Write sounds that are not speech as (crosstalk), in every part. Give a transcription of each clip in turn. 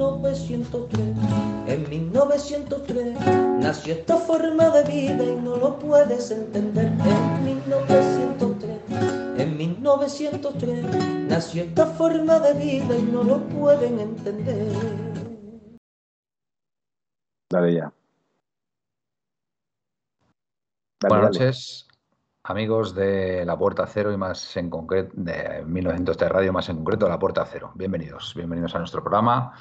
1903. En 1903 nació esta forma de vida y no lo puedes entender. En 1903, en 1903 nació esta forma de vida y no lo pueden entender. Dale ya. Dale, Buenas dale. noches, amigos de La Puerta Cero y más en concreto, de 1900 de Radio, más en concreto de La Puerta Cero. Bienvenidos, bienvenidos a nuestro programa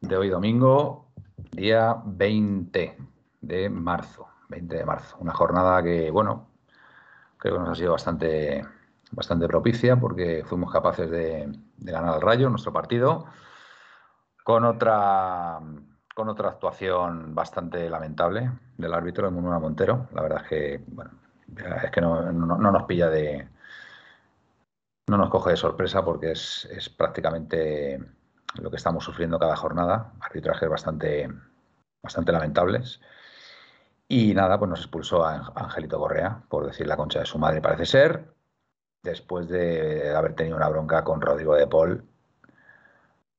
de hoy domingo, día 20 de marzo. 20 de marzo. Una jornada que, bueno, creo que nos ha sido bastante, bastante propicia porque fuimos capaces de, ganar al Rayo, nuestro partido, con otra, con otra actuación bastante lamentable del árbitro de Munura Montero. La verdad es que, bueno, es que no, no- no nos pilla de. No nos coge de sorpresa porque es, es prácticamente lo que estamos sufriendo cada jornada. Arbitrajes bastante, bastante lamentables. Y nada, pues nos expulsó a Angelito Correa, por decir la concha de su madre, parece ser, después de haber tenido una bronca con Rodrigo de Paul,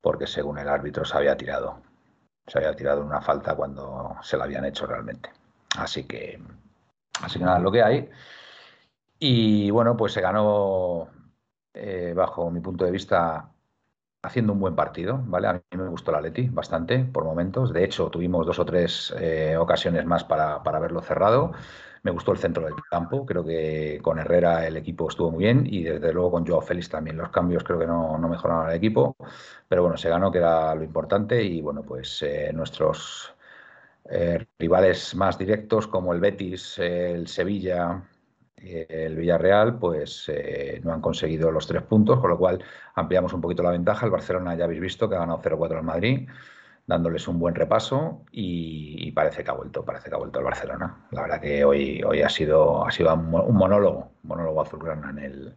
porque según el árbitro se había tirado. Se había tirado en una falta cuando se la habían hecho realmente. Así que, así que nada, lo que hay. Y bueno, pues se ganó, eh, bajo mi punto de vista, haciendo un buen partido, ¿vale? A mí me gustó el Atleti bastante por momentos. De hecho, tuvimos dos o tres eh, ocasiones más para, para verlo cerrado. Me gustó el centro del campo. Creo que con Herrera el equipo estuvo muy bien y desde luego con Joao Félix también. Los cambios creo que no, no mejoraron el equipo. Pero bueno, se ganó, que era lo importante. Y bueno, pues eh, nuestros eh, rivales más directos como el Betis, el Sevilla, el Villarreal, pues eh, no han conseguido los tres puntos, con lo cual ampliamos un poquito la ventaja. El Barcelona ya habéis visto que ha ganado 0-4 al Madrid, dándoles un buen repaso y, parece que ha vuelto, parece que ha vuelto el Barcelona. La verdad que hoy, hoy ha sido, ha sido un monólogo, un monólogo azulgrana en el,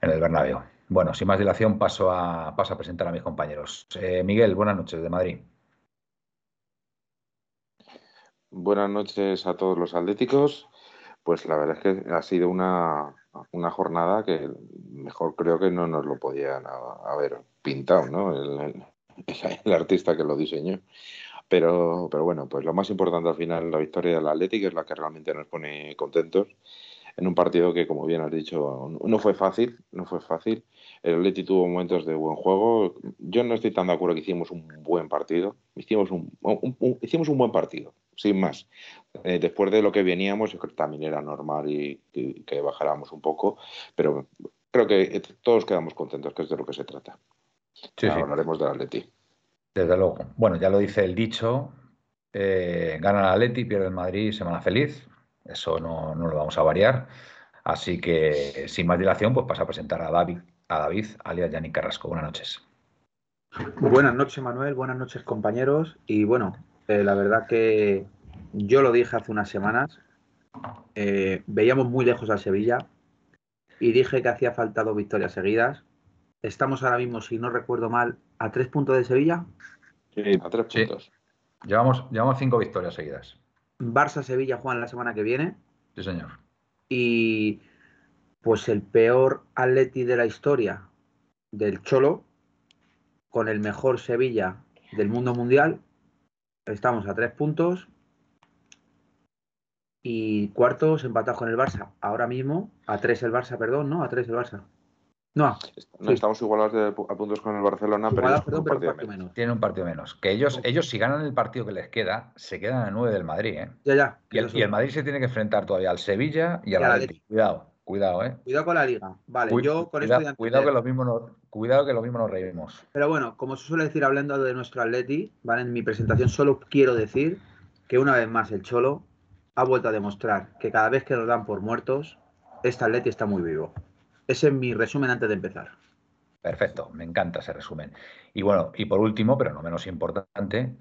en el Bernabéu. Bueno, sin más dilación paso a, paso a presentar a mis compañeros. Eh, Miguel, buenas noches de Madrid. Buenas noches a todos los atléticos. Pues la verdad es que ha sido una, una jornada que mejor creo que no nos lo podían ha- haber pintado, ¿no? El, el- (laughs) el artista que lo diseñó. Pero, pero bueno, pues lo más importante al final, la victoria del Atlético es la que realmente nos pone contentos en un partido que, como bien has dicho, no fue fácil, no fue fácil. El Atleti tuvo momentos de buen juego. Yo no estoy tan de acuerdo que hicimos un buen partido. Hicimos un, un- un- hicimos un buen partido, sin más. Eh, después de lo que veníamos, yo creo que también era normal y, y que bajáramos un poco, pero creo que todos quedamos contentos, que es de lo que se trata. Sí, sí. Ahora hablaremos del Atleti. Desde luego. Bueno, ya lo dice el dicho, eh, gana el Atleti, pierde el Madrid, semana feliz. Eso no, no lo vamos a variar. Así que, sin más dilación, pues paso a presentar a David, a David, alias Yannick Carrasco. Buenas noches. Buenas noches, Manuel. Buenas noches, compañeros. Y bueno, eh, la verdad que yo lo dije hace unas semanas. eh, veíamos muy lejos al Sevilla y dije que hacía falta dos victorias seguidas. Estamos ahora mismo, si no recuerdo mal, a tres puntos de Sevilla. A tres Sí. puntos. Llevamos, llevamos cinco victorias seguidas. Barça-Sevilla juegan la semana que viene. Sí, señor. Y pues el peor Atleti de la historia del Cholo con el mejor Sevilla del mundo mundial. Estamos a tres puntos. Y cuartos empatados con el Barça. Ahora mismo, a tres el Barça, perdón, ¿no? A tres el Barça. No, No, Sí. Estamos igualados de, a puntos con el Barcelona, pero ellos perdón, un pero partido partido menos. menos. Tienen un partido menos. Que ellos, ellos si ganan el partido que les queda, se quedan a nueve del Madrid, ¿eh? Ya, ya. Y el, y. Madrid se tiene que enfrentar todavía al Sevilla y al Y al Atleti. Cuidado, cuidado, ¿eh? Cuidado con la liga. Vale, Cuid- yo con cuidado, esto ya cuidado que entender. lo mismo nos, cuidado que lo mismo nos reímos. Pero bueno, como se suele decir hablando de nuestro Atleti, ¿vale? En mi presentación solo quiero decir que una vez más el Cholo ha vuelto a demostrar que cada vez que nos dan por muertos, este Atleti está muy vivo. Ese es mi resumen antes de empezar. Perfecto, me encanta ese resumen. Y bueno, y por último, pero no menos importante,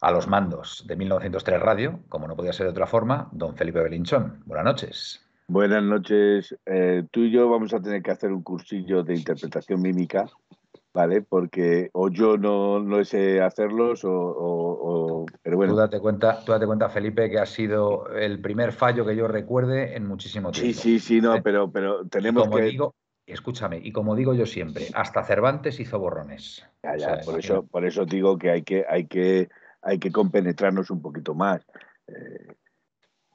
a los mandos de 1903 Radio, como no podía ser de otra forma, don Felipe Belinchón. Buenas noches. Buenas noches. Eh, tú y yo vamos a tener que hacer un cursillo de interpretación mímica, ¿vale? Porque o yo no, no sé hacerlos o, o- o- Pero bueno, Tú date cuenta, tú date cuenta, Felipe, que ha sido el primer fallo que yo recuerde en muchísimo tiempo. sí, sí, sí, no, ¿Eh? pero, pero tenemos como que... digo, escúchame, y como digo yo siempre, hasta Cervantes hizo borrones. Ya, O ya, sea, por eso, por eso digo que hay que, hay que, hay que compenetrarnos un poquito más. Eh,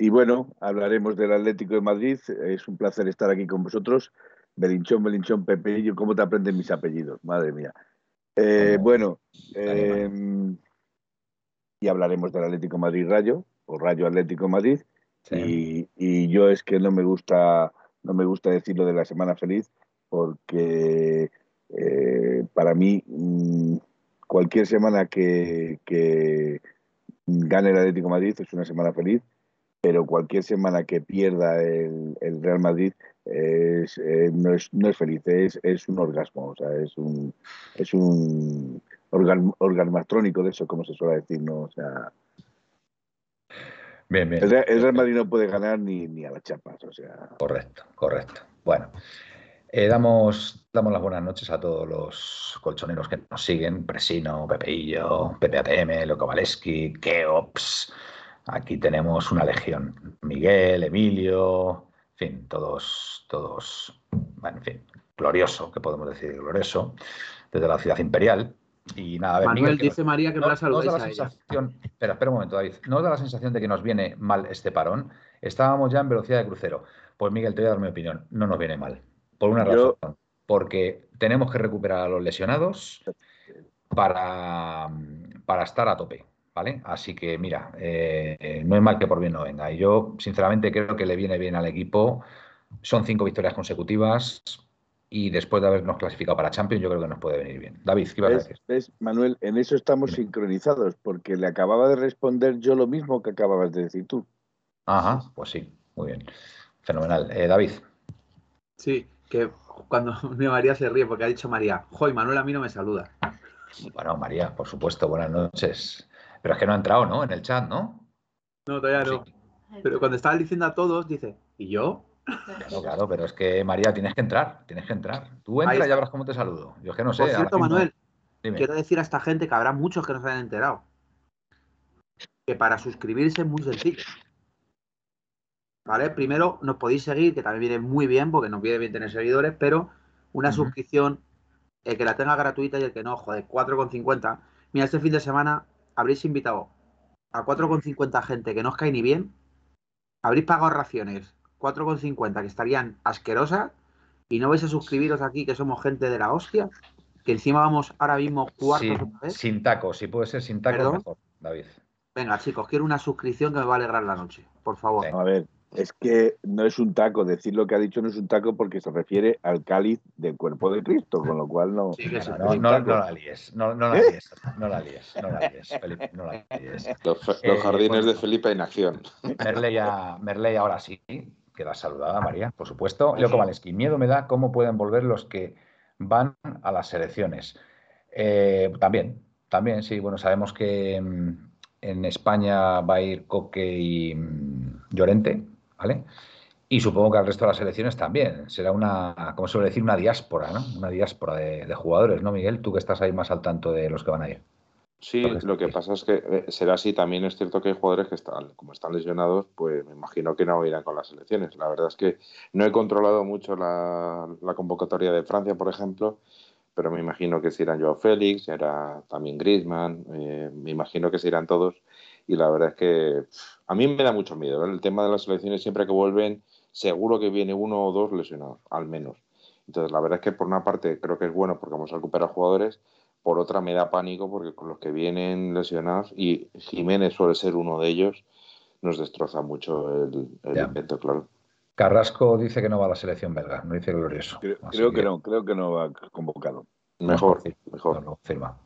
y bueno, hablaremos del Atlético de Madrid. Es un placer estar aquí con vosotros. Belinchón, Belinchón, Pepillo, ¿cómo te aprenden mis apellidos? Madre mía. Eh, bueno, eh, y hablaremos del Atlético de Madrid Rayo, o Rayo Atlético de Madrid. Sí. Y, y yo es que no me gusta, no me gusta decir lo de la semana feliz, porque eh, para mí mm, cualquier semana que, que gane el Atlético de Madrid es una semana feliz, pero cualquier semana que pierda el, el Real Madrid es, eh, no, es, no es feliz, es, es un orgasmo, o sea, es un, es un organ, orgasmastrónico de eso, como se suele decir, ¿no? O sea, Bien, bien. el, Real- el Real Madrid no puede ganar ni, ni a las chapas, o sea. Correcto, correcto. Bueno, eh, damos, damos las buenas noches a todos los colchoneros que nos siguen, Presino, Pepeillo, Pepe ATM, Loco Valeski, Keops. Aquí tenemos una legión. Miguel, Emilio, en fin, todos, todos, bueno, en fin, glorioso, que podemos decir glorioso, desde la ciudad imperial. Y nada, a ver, Manuel Miguel, que dice María que no, da la a ella. sensación, espera, espera un momento, David, ¿no os da la sensación de que nos viene mal este parón? Estábamos ya en velocidad de crucero. Pues Miguel, te voy a dar mi opinión, no nos viene mal. Por una Yo- razón, porque tenemos que recuperar a los lesionados para, para estar a tope, ¿vale? Así que mira, eh, eh, no es mal que por bien no venga. Y yo, sinceramente, creo que le viene bien al equipo. Son cinco victorias consecutivas y después de habernos clasificado para Champions, yo creo que nos puede venir bien. David, ¿qué ibas a ¿Ves, decir? ves, Manuel? En eso estamos sincronizados, porque le acababa de responder yo lo mismo que acababas de decir tú. Ajá, pues sí, muy bien. Fenomenal. Eh, David, Sí, que cuando (laughs) mi María se ríe porque ha dicho María, joy, Manuel a mí no me saluda. bueno, María, por supuesto, buenas noches. Pero es que no ha entrado, ¿no? En el chat, ¿no? No, todavía no. Sí. Pero cuando estaba diciendo a todos, dice, ¿y yo? Claro, claro, pero es que María, tienes que entrar, tienes que entrar. Tú Ahí entra y ya verás cómo te saludo. Yo es que no sé. Por cierto, Manuel, Dime. quiero decir a esta gente que habrá muchos que no se han enterado. Que para suscribirse es muy sencillo. ¿Vale? Primero nos podéis seguir, que también viene muy bien, porque nos viene bien tener seguidores, pero una suscripción, el que la tenga gratuita y el que no, joder, 4,50. Mira, este fin de semana habréis invitado a 4,50 gente que no os cae ni bien, habréis pagado raciones 4,50 que estarían asquerosas y no vais a suscribiros aquí que somos gente de la hostia, que encima vamos ahora mismo cuartos vez. sin tacos, si puede ser sin tacos, mejor, David. Venga, chicos, quiero una suscripción que me va a alegrar la noche, por favor. Venga. A ver, es que no es un taco, decir lo que ha dicho no es un taco porque se refiere al cáliz del cuerpo de Cristo, con lo cual no. Sí. No, es no, no, no la líes, no, no la ¿Eh? líes, no la líes, no la líes, Felipe, no la líes. Los, Eh, jardines bueno. de Felipe en acción. Merleya, Merley ahora sí, queda saludada, María, por supuesto. Leo. Kowalski, miedo me da cómo pueden volver los que van a las selecciones. Eh, también, también, sí, bueno, sabemos que mm, en España va a ir Coque y mm, Llorente, ¿vale? Y supongo que al resto de las selecciones también. Será una, como suele decir, una diáspora, ¿no? Una diáspora de, de jugadores, ¿no, Miguel? Tú que estás ahí más al tanto de los que van a ir. Sí, Entonces, lo que pasa es que eh, será así. También es cierto que hay jugadores que están, como están lesionados, pues me imagino que no irán con las selecciones. La verdad es que no he controlado mucho la, la convocatoria de Francia, por ejemplo, pero me imagino que se irán Joao Félix, será también Griezmann, eh, me imagino que se irán todos. Y la verdad es que a mí me da mucho miedo. ¿eh? El tema de las selecciones, siempre que vuelven, seguro que viene uno o dos lesionados, al menos. Entonces, la verdad es que por una parte creo que es bueno porque vamos a recuperar jugadores, por otra me da pánico porque con los que vienen lesionados, y Jiménez suele ser uno de ellos, nos destroza mucho el, el invento, claro. Carrasco dice que no va a la selección belga, no dice glorioso. Creo, creo que no, creo que no va convocado. Mejor, mejor. nos lo confirma.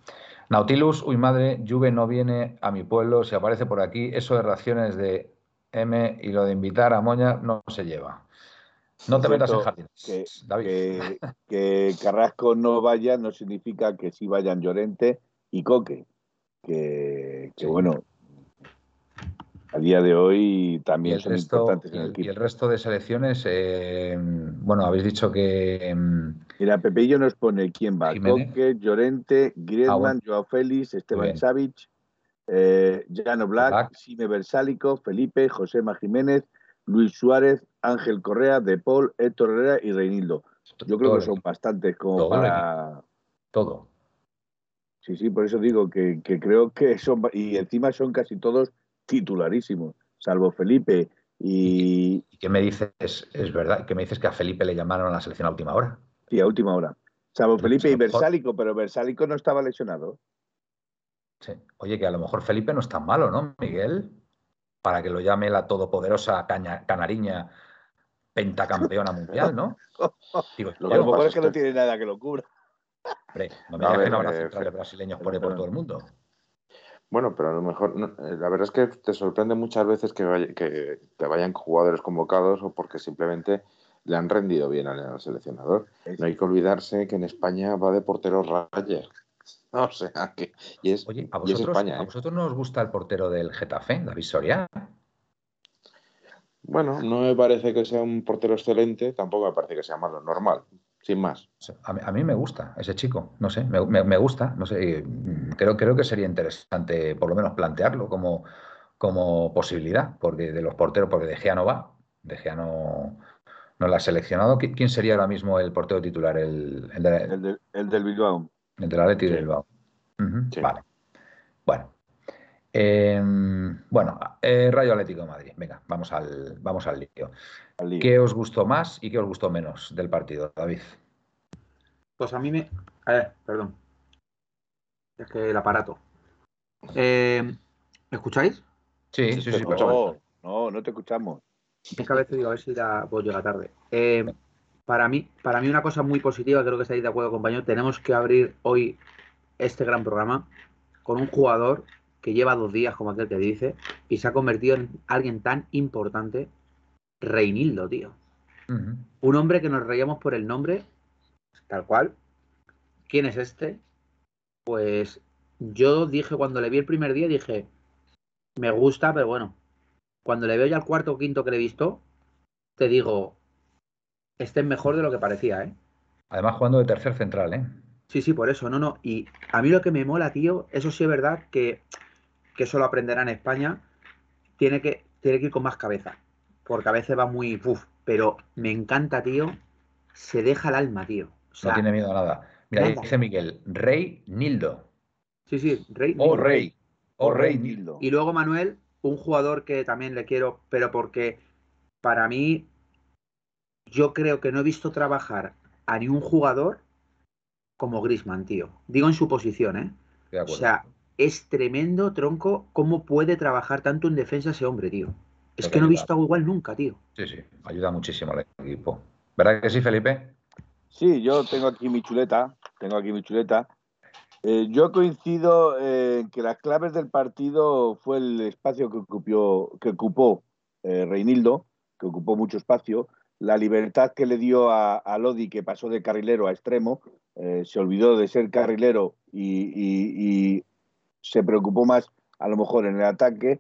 Nautilus, uy madre, Juve no viene a mi pueblo, si aparece por aquí, eso de raciones de M y lo de invitar a Moña no se lleva. No te metas en jardines, que, David. que- que Carrasco no vaya no significa que sí vayan Llorente y Coque. Que, que Sí. bueno, a día de hoy también son resto, importantes y, en el y resto de selecciones, eh, bueno, habéis dicho que mm, Mira, Pepillo nos pone quién va. Jiménez. Coque, Llorente, Griezmann, Ah, bueno. Joao Félix, Esteban. Savic, eh, Llano Black, Black. Sime Versálico, Felipe, Josema Jiménez, Luis Suárez, Ángel Correa, De Paul, Héctor Herrera y Reinildo. Yo creo todo que son bastantes como Todo para... todo. Sí, sí, por eso digo que, que creo que son... Y encima son casi todos titularísimos, salvo Felipe y... ¿Y qué me dices? Es verdad, que me dices que a Felipe le llamaron a la selección a última hora. Sí, a última hora. Salvo Felipe y Versálico, pero Versálico no estaba lesionado. Sí. Oye, que a lo mejor Felipe no es tan malo, ¿no, Miguel? Para que lo llame la todopoderosa caña- canariña pentacampeona mundial, ¿no? (laughs) Digo, Lo yo que a lo mejor es que no tiene nada que lo cubra. hombre, no me A digas que no habrá centrales brasileños por ahí por todo el mundo. Bueno, pero a lo mejor, no, eh, la verdad es que te sorprende muchas veces que, vaya- que te vayan jugadores convocados o porque simplemente le han rendido bien al, seleccionador. No hay que olvidarse que en España va de portero raya. (laughs) O sea que. Y es, Oye, ¿a y es vosotros, ¿a ¿eh? vosotros no os gusta el portero del Getafe, David Soria? Bueno, no me parece que sea un portero excelente, tampoco me parece que sea malo, normal, sin más. A mí, a mí me gusta ese chico, no sé, me, me- me gusta, no sé, mm, creo, creo que sería interesante por lo menos plantearlo como, como posibilidad, porque de los porteros, porque De Gea no va, De Gea no, no la ha seleccionado. ¿Qui- ¿Quién sería ahora mismo el portero titular? El, el, de, El, de- el del Bilbao. el del Atleti Sí. Bilbao. Ujú, Sí. Vale. Bueno. Eh, bueno, eh, Rayo Atlético de Madrid. Venga, vamos al, vamos al lío. al lío. ¿Qué os gustó más y qué os gustó menos del partido, David? Pues a mí me. A ver, perdón. Es que el aparato. Eh, ¿Me escucháis? Sí, Sí, sí, sí. No, no, no te escuchamos. Es que a veces digo, a ver si la voz llega tarde. Eh, para, mí, para mí una cosa muy positiva, creo que estáis de acuerdo, compañero, tenemos que abrir hoy este gran programa con un jugador que lleva dos días, como aquel que dice, y se ha convertido en alguien tan importante, Reinildo, tío. Un hombre que nos reíamos por el nombre, tal cual. ¿Quién es este? Pues yo dije, cuando le vi el primer día, dije, me gusta, pero bueno, cuando le veo ya el cuarto o quinto que le he visto, te digo, este es mejor de lo que parecía, ¿eh? Además, jugando de tercer central, ¿eh? Sí, sí, por eso, no, no. Y a mí lo que me mola, tío, eso sí es verdad que, que eso lo aprenderá en España, tiene que, tiene que ir con más cabeza, porque a veces va muy, uf, pero me encanta, tío, se deja el alma, tío. O sea, No tiene miedo a nada. Mira, nada. dice Miguel, Rey Nildo. sí, sí, rey. Oh, Rey. Oh, O Rey. Nildo. Y luego Manuel, un jugador que también le quiero, pero porque para mí, yo creo que no he visto trabajar a ni un jugador como Grisman, tío. Digo en su posición, ¿eh? De O sea, es tremendo, tronco, cómo puede trabajar tanto en defensa ese hombre, tío. Es que no he visto algo igual nunca, tío. Sí, sí, ayuda muchísimo al equipo. ¿Verdad que sí, Felipe? Sí, yo tengo aquí mi chuleta. Tengo aquí mi chuleta. Eh, yo coincido eh, en que las claves del partido fue el espacio que ocupó, que ocupó eh, Reinildo, que ocupó mucho espacio, la libertad que le dio a, a Lodi, que pasó de carrilero a extremo, eh, se olvidó de ser carrilero y, y- y se preocupó más a lo mejor en el ataque.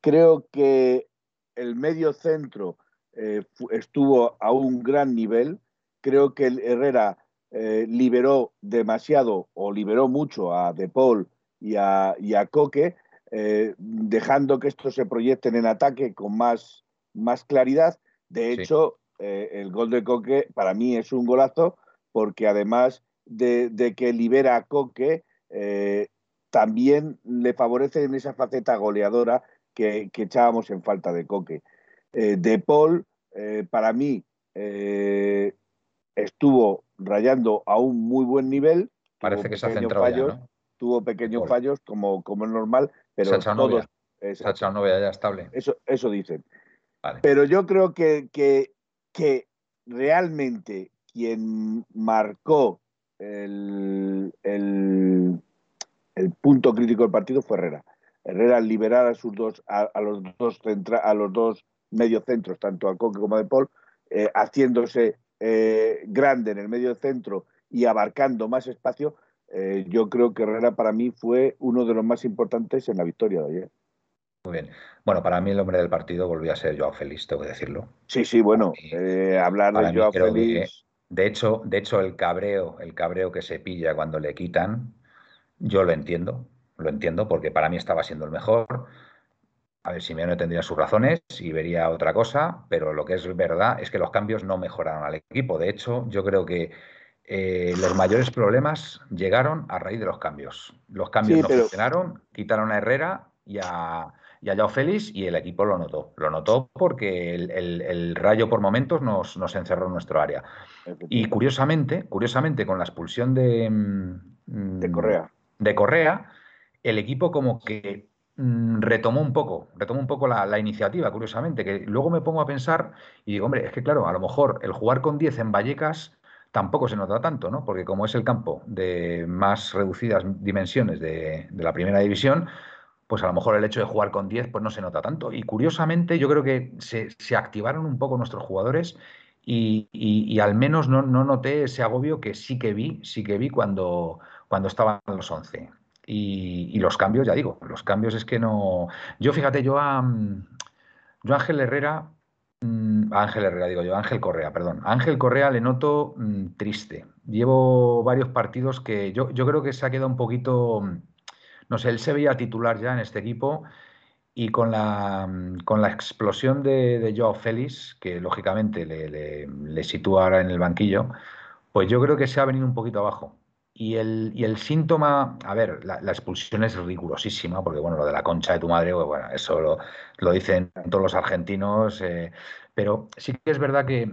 Creo que el medio centro eh, estuvo a un gran nivel. Creo que el Herrera eh, liberó demasiado o liberó mucho a De Paul y a, y a Coque, eh, dejando que estos se proyecten en ataque con más, más claridad. De hecho, el gol de Coque para mí es un golazo porque además de, de que libera a Coque, eh, también le favorece en esa faceta goleadora que, que echábamos en falta de Coque. Eh, de Paul, eh, para mí, eh, estuvo rayando a un muy buen nivel. Parece que se ha centrado ya, fallos, ¿no? Tuvo pequeños Paul. fallos, como, como es normal, pero Se ha echado todos. novia. Se ha Exacto, echado novia ya estable. eso, eso dicen. Vale. Pero yo creo que, que, que realmente quien marcó el, el- el punto crítico del partido fue Herrera. Herrera liberar a sus dos, a, a los dos centra- a los dos mediocentros, tanto a Coque como a De Paul, eh, haciéndose eh, grande en el medio centro y abarcando más espacio, yo creo que Herrera para mí fue uno de los más importantes en la victoria de ayer. Muy bien. Bueno, para mí el hombre del partido volvió a ser Joao Félix, tengo que decirlo. Sí, sí, bueno, hablar de Joao Félix. de hecho, de hecho, el cabreo, el cabreo que se pilla cuando le quitan, yo lo entiendo, lo entiendo, porque para mí estaba siendo el mejor. A ver, Simeone tendría sus razones y vería otra cosa, pero lo que es verdad es que los cambios no mejoraron al equipo. De hecho, yo creo que eh, los mayores problemas llegaron a raíz de los cambios. Los cambios no funcionaron, quitaron a Herrera y a, y a Joao Félix y el equipo lo notó. Lo notó porque el, rayo por momentos nos, nos, encerró en nuestro área. Y curiosamente, curiosamente, con la expulsión de, mm, de Correa. De Correa, el equipo como que Mm, retomó un poco, retomó un poco la, iniciativa, curiosamente, que luego me pongo a pensar y digo, hombre, es que claro, a lo mejor el jugar con 10 en Vallecas tampoco se nota tanto, ¿no? Porque como es el campo de más reducidas dimensiones de, la primera división, pues a lo mejor el hecho de jugar con 10 pues no se nota tanto. Y curiosamente yo creo que se, activaron un poco nuestros jugadores y, al menos no, no, noté ese agobio que sí que vi, sí que vi cuando, cuando estaban los 11. Y, los cambios, ya digo, los cambios es que no. Yo fíjate, yo a, yo Ángel Herrera, mm, Ángel Herrera digo yo, Ángel Correa, perdón. Ángel Correa le noto mm, triste. Llevo varios partidos que yo, yo creo que se ha quedado un poquito, mm, no sé, él se veía titular ya en este equipo y con la, con la explosión de, de Joao Félix, que lógicamente le, le sitúa ahora en el banquillo, pues yo creo que se ha venido un poquito abajo. Y el, y el síntoma, a ver, la, expulsión es rigurosísima, porque bueno, lo de la concha de tu madre, pues, bueno, eso lo, lo dicen todos los argentinos, eh, pero sí que es verdad que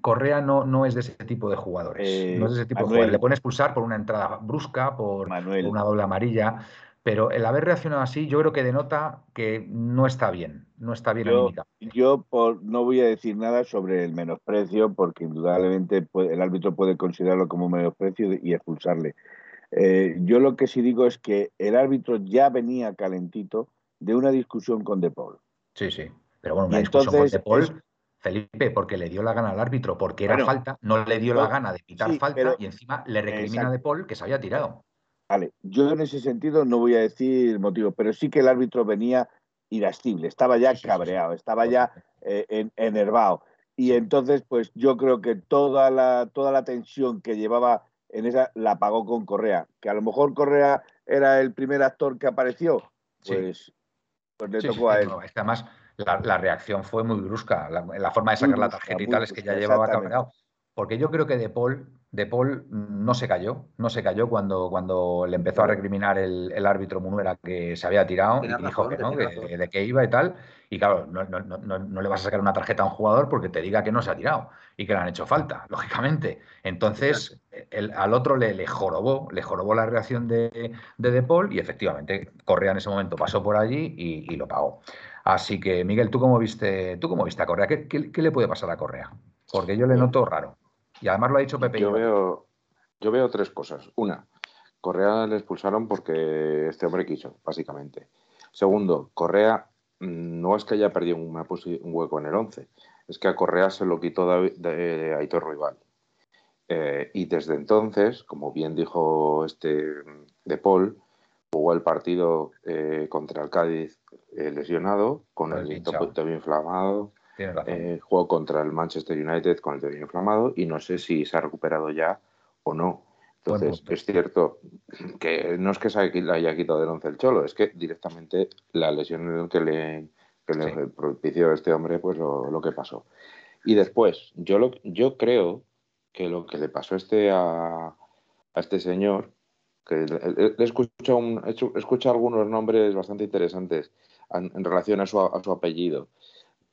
Correa no, no es de ese tipo de jugadores. no es de ese tipo de jugadores. Le pueden expulsar por una entrada brusca, por, por una doble amarilla. Pero el haber reaccionado así, yo creo que denota que no está bien, no está bien yo, Yo no voy a decir nada sobre el menosprecio, porque indudablemente el árbitro puede considerarlo como un menosprecio y expulsarle. Eh, yo lo que sí digo es que el árbitro ya venía calentito de una discusión con De Paul. Sí, sí. Pero bueno, una discusión con De Paul, Felipe, porque le dio la gana al árbitro, porque era falta, no le dio la gana de quitar falta y encima le recrimina a De Paul que se había tirado. Vale, yo en ese sentido no voy a decir motivos, pero sí que el árbitro venía irascible, estaba ya cabreado, estaba ya eh, enervado. Y entonces, pues yo creo que toda la, toda la tensión que llevaba en esa la pagó con Correa. Que a lo mejor Correa era el primer actor que apareció, pues, pues le tocó a él. además, la, reacción fue muy brusca. La, forma de sacar la tarjeta y tal es que ya llevaba cabreado. Porque yo creo que De Paul de Paul no se cayó, no se cayó cuando, cuando le empezó a recriminar el, árbitro Munuera que se había tirado y dijo que no, de qué iba y tal. Y claro, no, le vas a sacar una tarjeta a un jugador porque te diga que no se ha tirado y que le han hecho falta, (laughs) lógicamente. Entonces, al otro le, le, jorobó, le jorobó la reacción de, de, Paul y efectivamente Correa en ese momento pasó por allí y, lo pagó. Así que, Miguel, ¿tú cómo viste, tú cómo viste a Correa? ¿Qué, qué le puede pasar a Correa? Porque yo le noto raro. Y además lo ha dicho Pepe. Yo veo, yo veo tres cosas. Una, Correa le expulsaron porque este hombre quiso, básicamente. Segundo, Correa mm, no es que haya perdido un hueco en el 11, es que a Correa se lo quitó de, Aitor Rival. Eh, y desde entonces, como bien dijo este de Paul, jugó el partido eh, contra el Cádiz eh, lesionado, con el tobillo inflamado, eh, jugó contra el Manchester United con el tobillo inflamado y no sé si se ha recuperado ya o no. Entonces, es cierto que no es que se haya quitado del once el cholo, es que directamente la lesión que le, que le propició a este hombre, pues lo, que pasó. Y después, yo, lo, yo creo que lo que le pasó a este, a, este señor, que he escuchado algunos nombres bastante interesantes en, en relación a su, a su apellido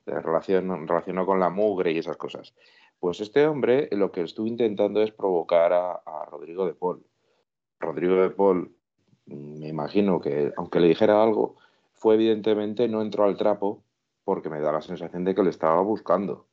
relación, relacionado con la mugre y esas cosas. Pues este hombre lo que estuvo intentando es provocar a, Rodrigo de Paul. Rodrigo de Paul, mm, me imagino que, aunque le dijera algo, fue evidentemente no entró al trapo porque me da la sensación de que le estaba buscando.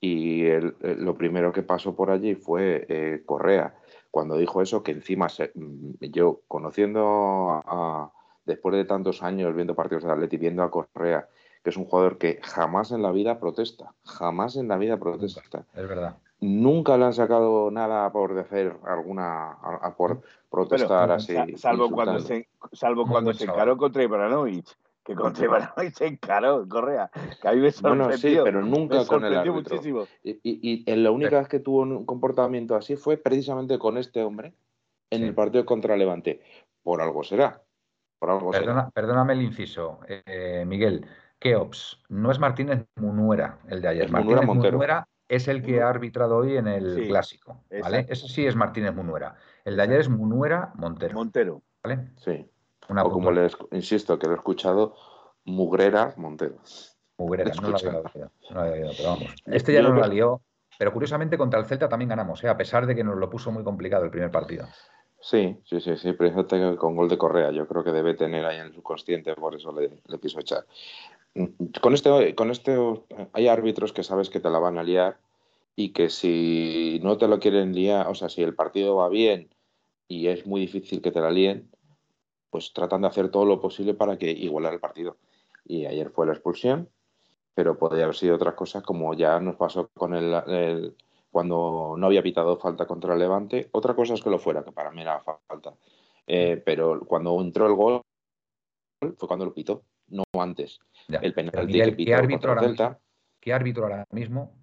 Y lo primero que pasó por allí fue eh, Correa. Cuando dijo eso, que encima mm, yo, conociendo a, después de tantos años viendo partidos de Atleti, viendo a Correa, que es un jugador que jamás en la vida protesta, jamás en la vida protesta. Es verdad. Nunca le han sacado nada por hacer alguna, por protestar así. Salvo cuando se, salvo cuando se encaró contra Ibranovic que contra Ibranovic se encaró, Correa, que a mí me sorprendió. sí, pero nunca con el árbitro. Muchísimo. Y, y, y, la única vez que tuvo un comportamiento así fue precisamente con este hombre en el partido contra Levante. Por algo será. Por algo será. Perdóname el inciso, eh, Miguel. Keops, no es Martínez Munuera el de ayer. Martínez Munuera es el que ha arbitrado hoy en el clásico. ¿vale? Ese sí es Martínez Munuera. El de ayer es Munuera Montero. Montero. ¿Vale? Sí. o como les insisto, que lo he escuchado, Mugrera Montero. Mugrera, no lo había oído, no pero vamos. Este ya no lo lió, pero curiosamente contra el Celta también ganamos, ¿eh? a pesar de que nos lo puso muy complicado el primer partido. Sí, sí, sí, sí, precisamente con gol de Correa. Yo creo que debe tener ahí en el subconsciente, por eso le, le quiso echar. Con este, con este hay árbitros que sabes que te la van a liar y que si no te lo quieren liar, o sea, si el partido va bien y es muy difícil que te la líen, pues tratan de hacer todo lo posible para que igualar el partido. Y ayer fue la expulsión, pero podría haber sido otras cosas como ya nos pasó con el, cuando no había pitado falta contra el Levante. Otra cosa es que lo fuera, que para mí era falta. Eh, pero cuando entró el gol fue cuando lo pitó no antes. El penalti que ¿qué árbitro, ahora mismo, ¿Qué árbitro ahora mismo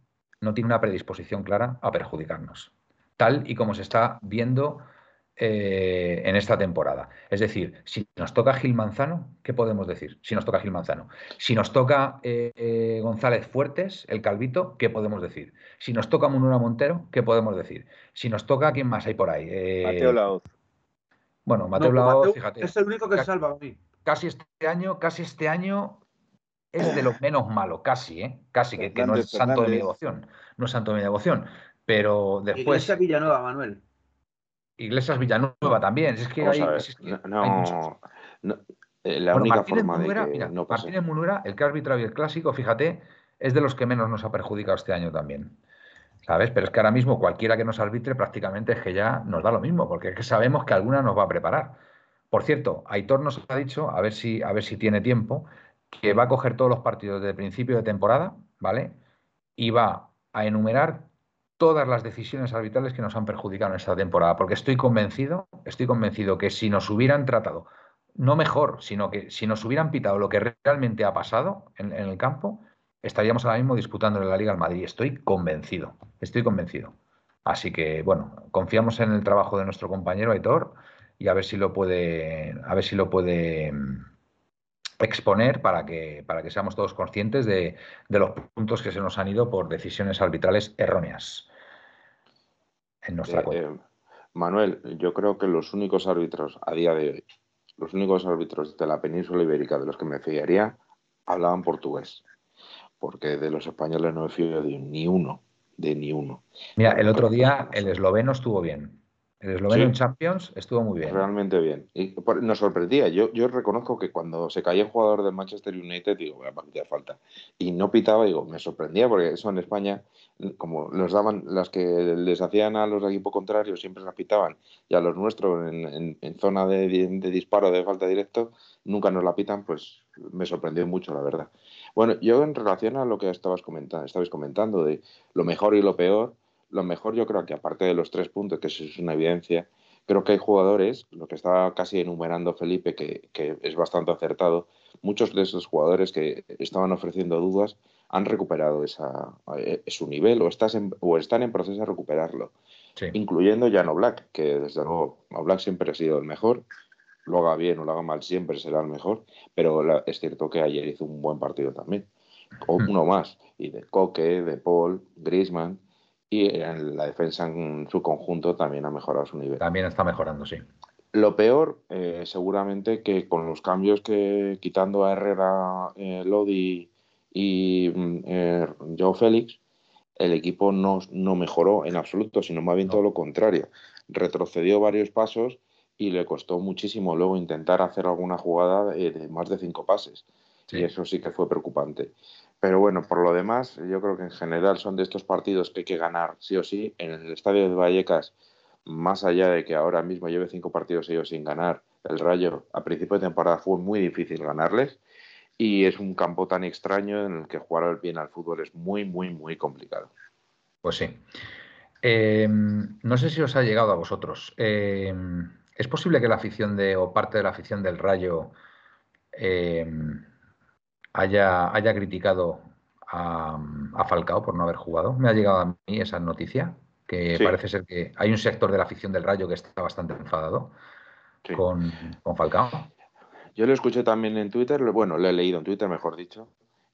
no tiene una predisposición clara a perjudicarnos? Tal y como se está viendo eh, en esta temporada. Es decir, si nos toca Gil Manzano, ¿qué podemos decir? Si nos toca Gil Manzano. Si nos toca eh, eh, González Fuertes, el Calvito, ¿qué podemos decir? Si nos toca Munura Montero, ¿qué podemos decir? Si nos toca, ¿quién más hay por ahí? Mateo Laoz. Bueno, Mateo Laoz, fíjate. Es el único que salva a mí casi este año, casi este año es de lo menos malo, casi, ¿eh? Casi, que, no es santo de mi devoción. No es santo de mi devoción. Pero después. Iglesias Villanueva, Manuel. Iglesias Villanueva también. Es que hay, no, eh, la única forma de que mira, Martínez Munura, el que ha arbitrado el clásico, fíjate, es de los que menos nos ha perjudicado este año también. ¿Sabes? Pero es que ahora mismo cualquiera que nos arbitre prácticamente es que ya nos da lo mismo, porque es que sabemos que alguna nos va a preparar. Por cierto, Aitor nos ha dicho, a ver si, a ver si tiene tiempo, que va a coger todos los partidos desde principio de temporada, ¿vale? Y va a enumerar todas las decisiones arbitrales que nos han perjudicado en esta temporada, porque estoy convencido, estoy convencido que si nos hubieran tratado, no mejor, sino que si nos hubieran pitado lo que realmente ha pasado en, el campo, estaríamos ahora mismo disputando en la Liga al Madrid. Estoy convencido, estoy convencido. Así que, bueno, confiamos en el trabajo de nuestro compañero Aitor y a ver si lo puede, a ver si lo puede mm, exponer para que, para que seamos todos conscientes de, los puntos que se nos han ido por decisiones arbitrales erróneas en nuestra eh, eh, Manuel, yo creo que los únicos árbitros a día de hoy, los únicos árbitros de la península ibérica de los que me fiaría, hablaban portugués. Porque de los españoles no me fío de ni uno, de ni uno. Mira, el otro día el esloveno estuvo bien. El esloveno en Champions estuvo muy bien. Realmente bien. Y nos sorprendía. Yo, yo reconozco que cuando se caía el jugador del Manchester United, digo, voy a pitar falta. Y no pitaba, digo, me sorprendía porque eso en España, como nos daban, las que les hacían a los de equipo contrario, siempre las pitaban. Y a los nuestros en, en, zona de, de, disparo de falta directo, nunca nos la pitan, pues me sorprendió mucho, la verdad. Bueno, yo en relación a lo que estabas comentando, estabais comentando de lo mejor y lo peor lo mejor yo creo que aparte de los tres puntos, que eso es una evidencia, creo que hay jugadores, lo que estaba casi enumerando Felipe, que, es bastante acertado, muchos de esos jugadores que estaban ofreciendo dudas han recuperado esa, eh, su nivel o, estás o están en proceso de recuperarlo, incluyendo Jan Black, que desde luego Black siempre ha sido el mejor, lo haga bien o lo haga mal siempre será el mejor, pero es cierto que ayer hizo un buen partido también, o hmm. uno más, y de Coque, de Paul, Griezmann, y en la defensa en su conjunto también ha mejorado su nivel. También está mejorando, sí. Lo peor, eh, seguramente que con los cambios que quitando a Herrera, eh, Lodi y mm, eh, Joe Félix, el equipo no, no, mejoró en absoluto, sino más bien todo lo contrario. Retrocedió varios pasos y le costó muchísimo luego intentar hacer alguna jugada de, más de cinco pases. Y eso sí que fue preocupante. Pero bueno, por lo demás, yo creo que en general son de estos partidos que hay que ganar sí o sí. En el estadio de Vallecas, más allá de que ahora mismo lleve cinco partidos ellos sin ganar, el Rayo a principio de temporada fue muy difícil ganarles. y es un campo tan extraño en el que jugar bien al fútbol es muy, muy, muy complicado. Pues sí. Eh, no sé si os ha llegado a vosotros. Eh, ¿Es posible que la afición de, o parte de la afición del Rayo eh, haya, haya criticado a, Falcao por no haber jugado? Me ha llegado a mí esa noticia, que parece ser que hay un sector de la afición del Rayo que está bastante enfadado con, con Falcao. Yo lo escuché también en Twitter, bueno, lo he leído en Twitter, mejor dicho,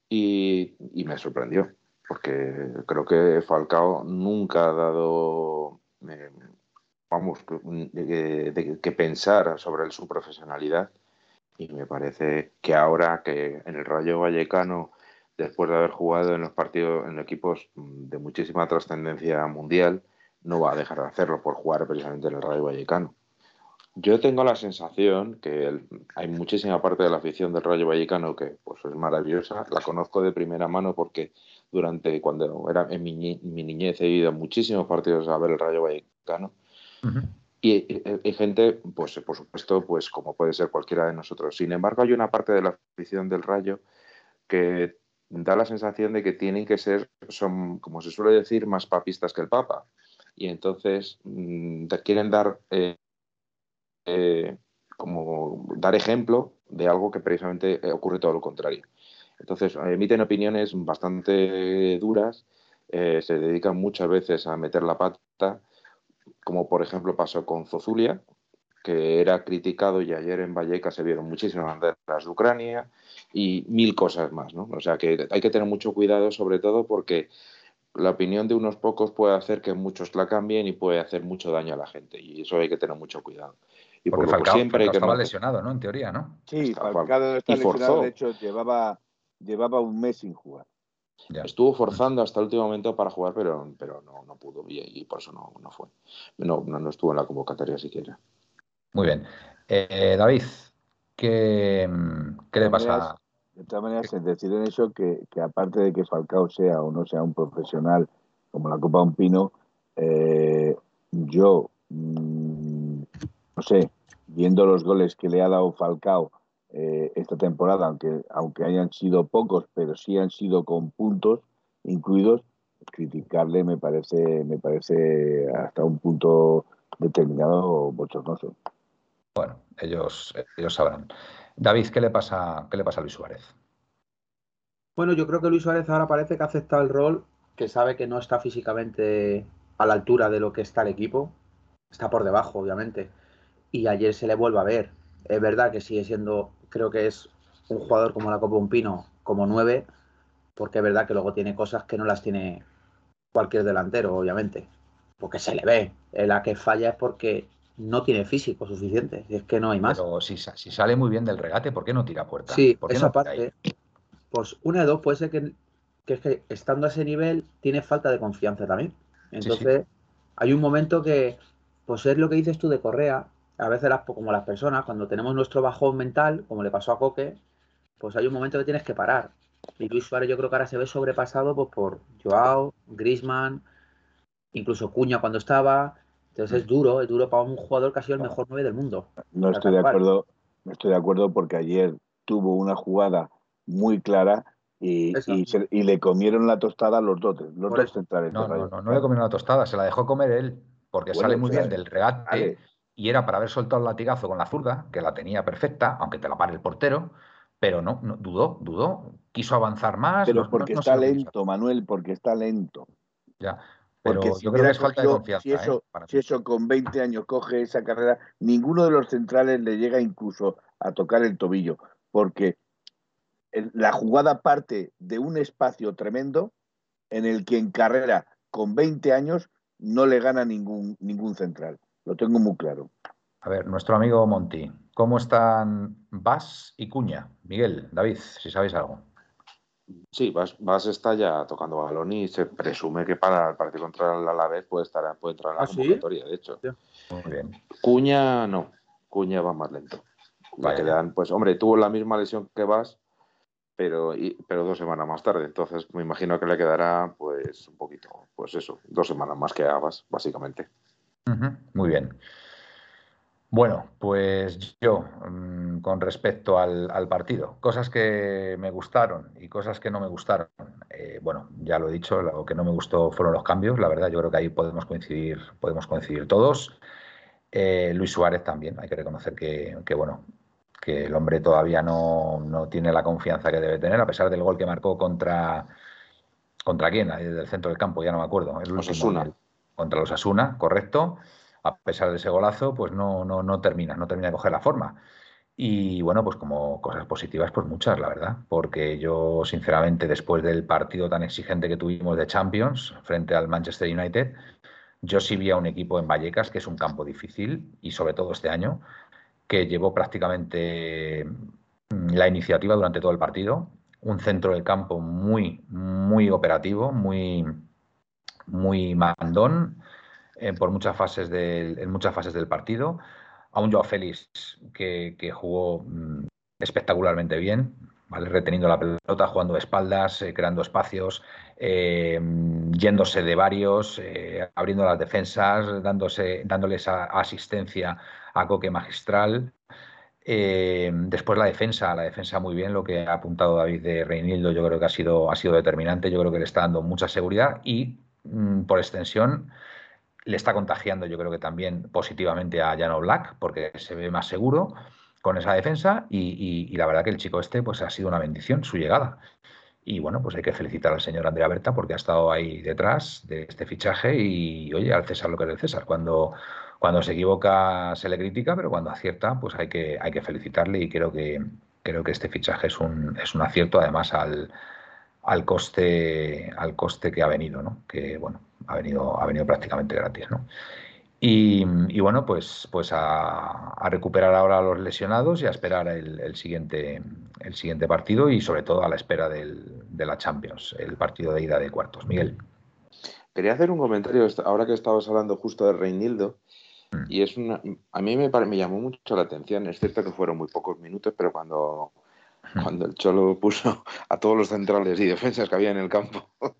y, me sorprendió, porque creo que Falcao nunca ha dado, eh, vamos, de, que pensar sobre su profesionalidad, y me parece que ahora que en el Rayo Vallecano, después de haber jugado en los partidos, en equipos de muchísima trascendencia mundial, no va a dejar de hacerlo por jugar precisamente en el Rayo Vallecano. Yo tengo la sensación que hay muchísima parte de la afición del Rayo Vallecano que pues, es maravillosa. La conozco de primera mano porque durante cuando era en mi, niñez he ido a muchísimos partidos a ver el Rayo Vallecano. Y hay gente, pues por supuesto, pues como puede ser cualquiera de nosotros. Sin embargo, hay una parte de la afición del Rayo que da la sensación de que tienen que ser, son, como se suele decir, más papistas que el Papa. Y entonces mm, quieren dar eh, eh, como dar ejemplo de algo que precisamente ocurre todo lo contrario. Entonces, emiten opiniones bastante duras, eh, se dedican muchas veces a meter la pata, como por ejemplo pasó con Zozulia, que era criticado y ayer en Vallecas se vieron muchísimas banderas de Ucrania y mil cosas más, ¿no? O sea que hay que tener mucho cuidado sobre todo porque la opinión de unos pocos puede hacer que muchos la cambien y puede hacer mucho daño a la gente y eso hay que tener mucho cuidado. Y Porque por Falcao, siempre que estaba lesionado, ¿no? En teoría, ¿no? Sí, Falcao está lesionado, de hecho llevaba, llevaba un mes sin jugar. Estuvo forzando hasta el último momento para jugar, pero, pero no, no pudo y, por eso no, no fue. No, no, estuvo en la convocatoria siquiera. Muy bien. Eh, David, ¿qué, qué le pasa? de todas maneras, es decir en eso que, que, aparte de que Falcao sea o no sea un profesional como la Copa Un Pino, eh, yo mm, no sé, viendo los goles que le ha dado Falcao eh, esta temporada, aunque, aunque hayan sido pocos, pero sí han sido con puntos incluidos, criticarle me parece, me parece hasta un punto determinado bochornoso. Bueno, ellos, ellos sabrán. David, ¿qué le pasa, qué le pasa a Luis Suárez? Bueno, yo creo que Luis Suárez ahora parece que ha aceptado el rol, que sabe que no está físicamente a la altura de lo que está el equipo. Está por debajo, obviamente y ayer se le vuelve a ver. Es verdad que sigue siendo, creo que es un jugador como la Copa Un Pino, como nueve, porque es verdad que luego tiene cosas que no las tiene cualquier delantero, obviamente, porque se le ve. La que falla es porque no tiene físico suficiente, y es que no hay más. Pero si, si sale muy bien del regate, ¿por qué no tira puerta? Sí, ¿Por esa parte, pues una de dos puede ser que, es que estando a ese nivel tiene falta de confianza también. Entonces, hay un momento que, pues es lo que dices tú de Correa, a veces las, como las personas, cuando tenemos nuestro bajón mental, como le pasó a Coque, pues hay un momento que tienes que parar. Y Luis Suárez yo creo que ahora se ve sobrepasado pues, por Joao, Grisman, incluso Cuña cuando estaba. Entonces es duro, es duro para un jugador que ha sido el mejor 9 del mundo. No estoy de acuerdo, no estoy de acuerdo porque ayer tuvo una jugada muy clara y, y, le comieron la tostada a los dos, los dos centrales. No, no, no, no, le comieron la tostada, se la dejó comer él, porque sale muy bien del regate y era para haber soltado el latigazo con la zurda, que la tenía perfecta, aunque te la pare el portero, pero no, no dudó, dudó, quiso avanzar más. Pero porque está lento, Manuel, porque está lento. Ya. Pero porque yo creo que es falta de confianza. Si eso, ¿eh? si eso con 20 años coge esa carrera, ninguno de los centrales le llega incluso a tocar el tobillo, porque la jugada parte de un espacio tremendo en el que en carrera con 20 años no le gana ningún, ningún central. Lo tengo muy claro. A ver, nuestro amigo Monti, ¿cómo están Vas y Cuña? Miguel, David, si sabéis algo. Sí, Vas, está ya tocando balón y se presume que para el partido contra el Alavés puede, estar, puede entrar en la ¿Ah, convocatoria, de hecho. Muy bien. Cuña no, Cuña va más lento. pues hombre, tuvo la misma lesión que Vas, pero, pero dos semanas más tarde. Entonces me imagino que le quedará pues un poquito, pues eso, dos semanas más que a Vas, básicamente. Muy bien. Bueno, pues yo, mm, con respecto al, partido, cosas que me gustaron y cosas que no me gustaron. Eh, bueno, ya lo he dicho, lo que no me gustó fueron los cambios, la verdad, yo creo que ahí podemos coincidir, podemos coincidir todos. Eh, Luis Suárez también, hay que reconocer que, bueno, que el hombre todavía no, tiene la confianza que debe tener, a pesar del gol que marcó contra. ¿Contra quién? Desde el centro del campo, ya no me acuerdo. El último, contra los Asuna, correcto. A pesar de ese golazo, pues no, no, no termina, no termina de coger la forma. Y bueno, pues como cosas positivas, pues muchas, la verdad, porque yo sinceramente después del partido tan exigente que tuvimos de Champions frente al Manchester United, yo sí vi a un equipo en Vallecas, que es un campo difícil, y sobre todo este año, que llevó prácticamente mm, la iniciativa durante todo el partido, un centro del campo muy, muy operativo, muy, muy mandón, por muchas fases del, en muchas fases del partido. A un Joao Félix que, jugó mm, espectacularmente bien, ¿vale? reteniendo la pelota, jugando de espaldas, eh, creando espacios, eh, yéndose de varios, eh, abriendo las defensas, dándose, dándoles asistencia a Coque Magistral. después la defensa, la defensa muy bien, lo que ha apuntado David de Reinildo, yo creo que ha sido, ha sido determinante, yo creo que le está dando mucha seguridad y por extensión le está contagiando, yo creo que también positivamente a Jano Black, porque se ve más seguro con esa defensa y, la verdad que el chico este pues ha sido una bendición su llegada. Y bueno, pues hay que felicitar al señor Andrea Berta porque ha estado ahí detrás de este fichaje y oye, al César lo que es el César. Cuando, cuando se equivoca se le critica, pero cuando acierta, pues hay que, hay que felicitarle y creo que, creo que este fichaje es un, es un acierto además al, al coste, al coste que ha venido, ¿no? Que bueno, ha venido, ha venido prácticamente gratis, ¿no? Y, bueno, pues, pues a, recuperar ahora a los lesionados y a esperar el, siguiente, el siguiente partido y sobre todo a la espera del, de la Champions, el partido de ida de cuartos. Miguel. Quería hacer un comentario ahora que estabas hablando justo de Reinildo. Mm. Y es una, a mí me, me llamó mucho la atención. Es cierto que fueron muy pocos minutos, pero cuando cuando el Cholo puso (laughs) a todos los centrales y defensas que había en el campo. (laughs)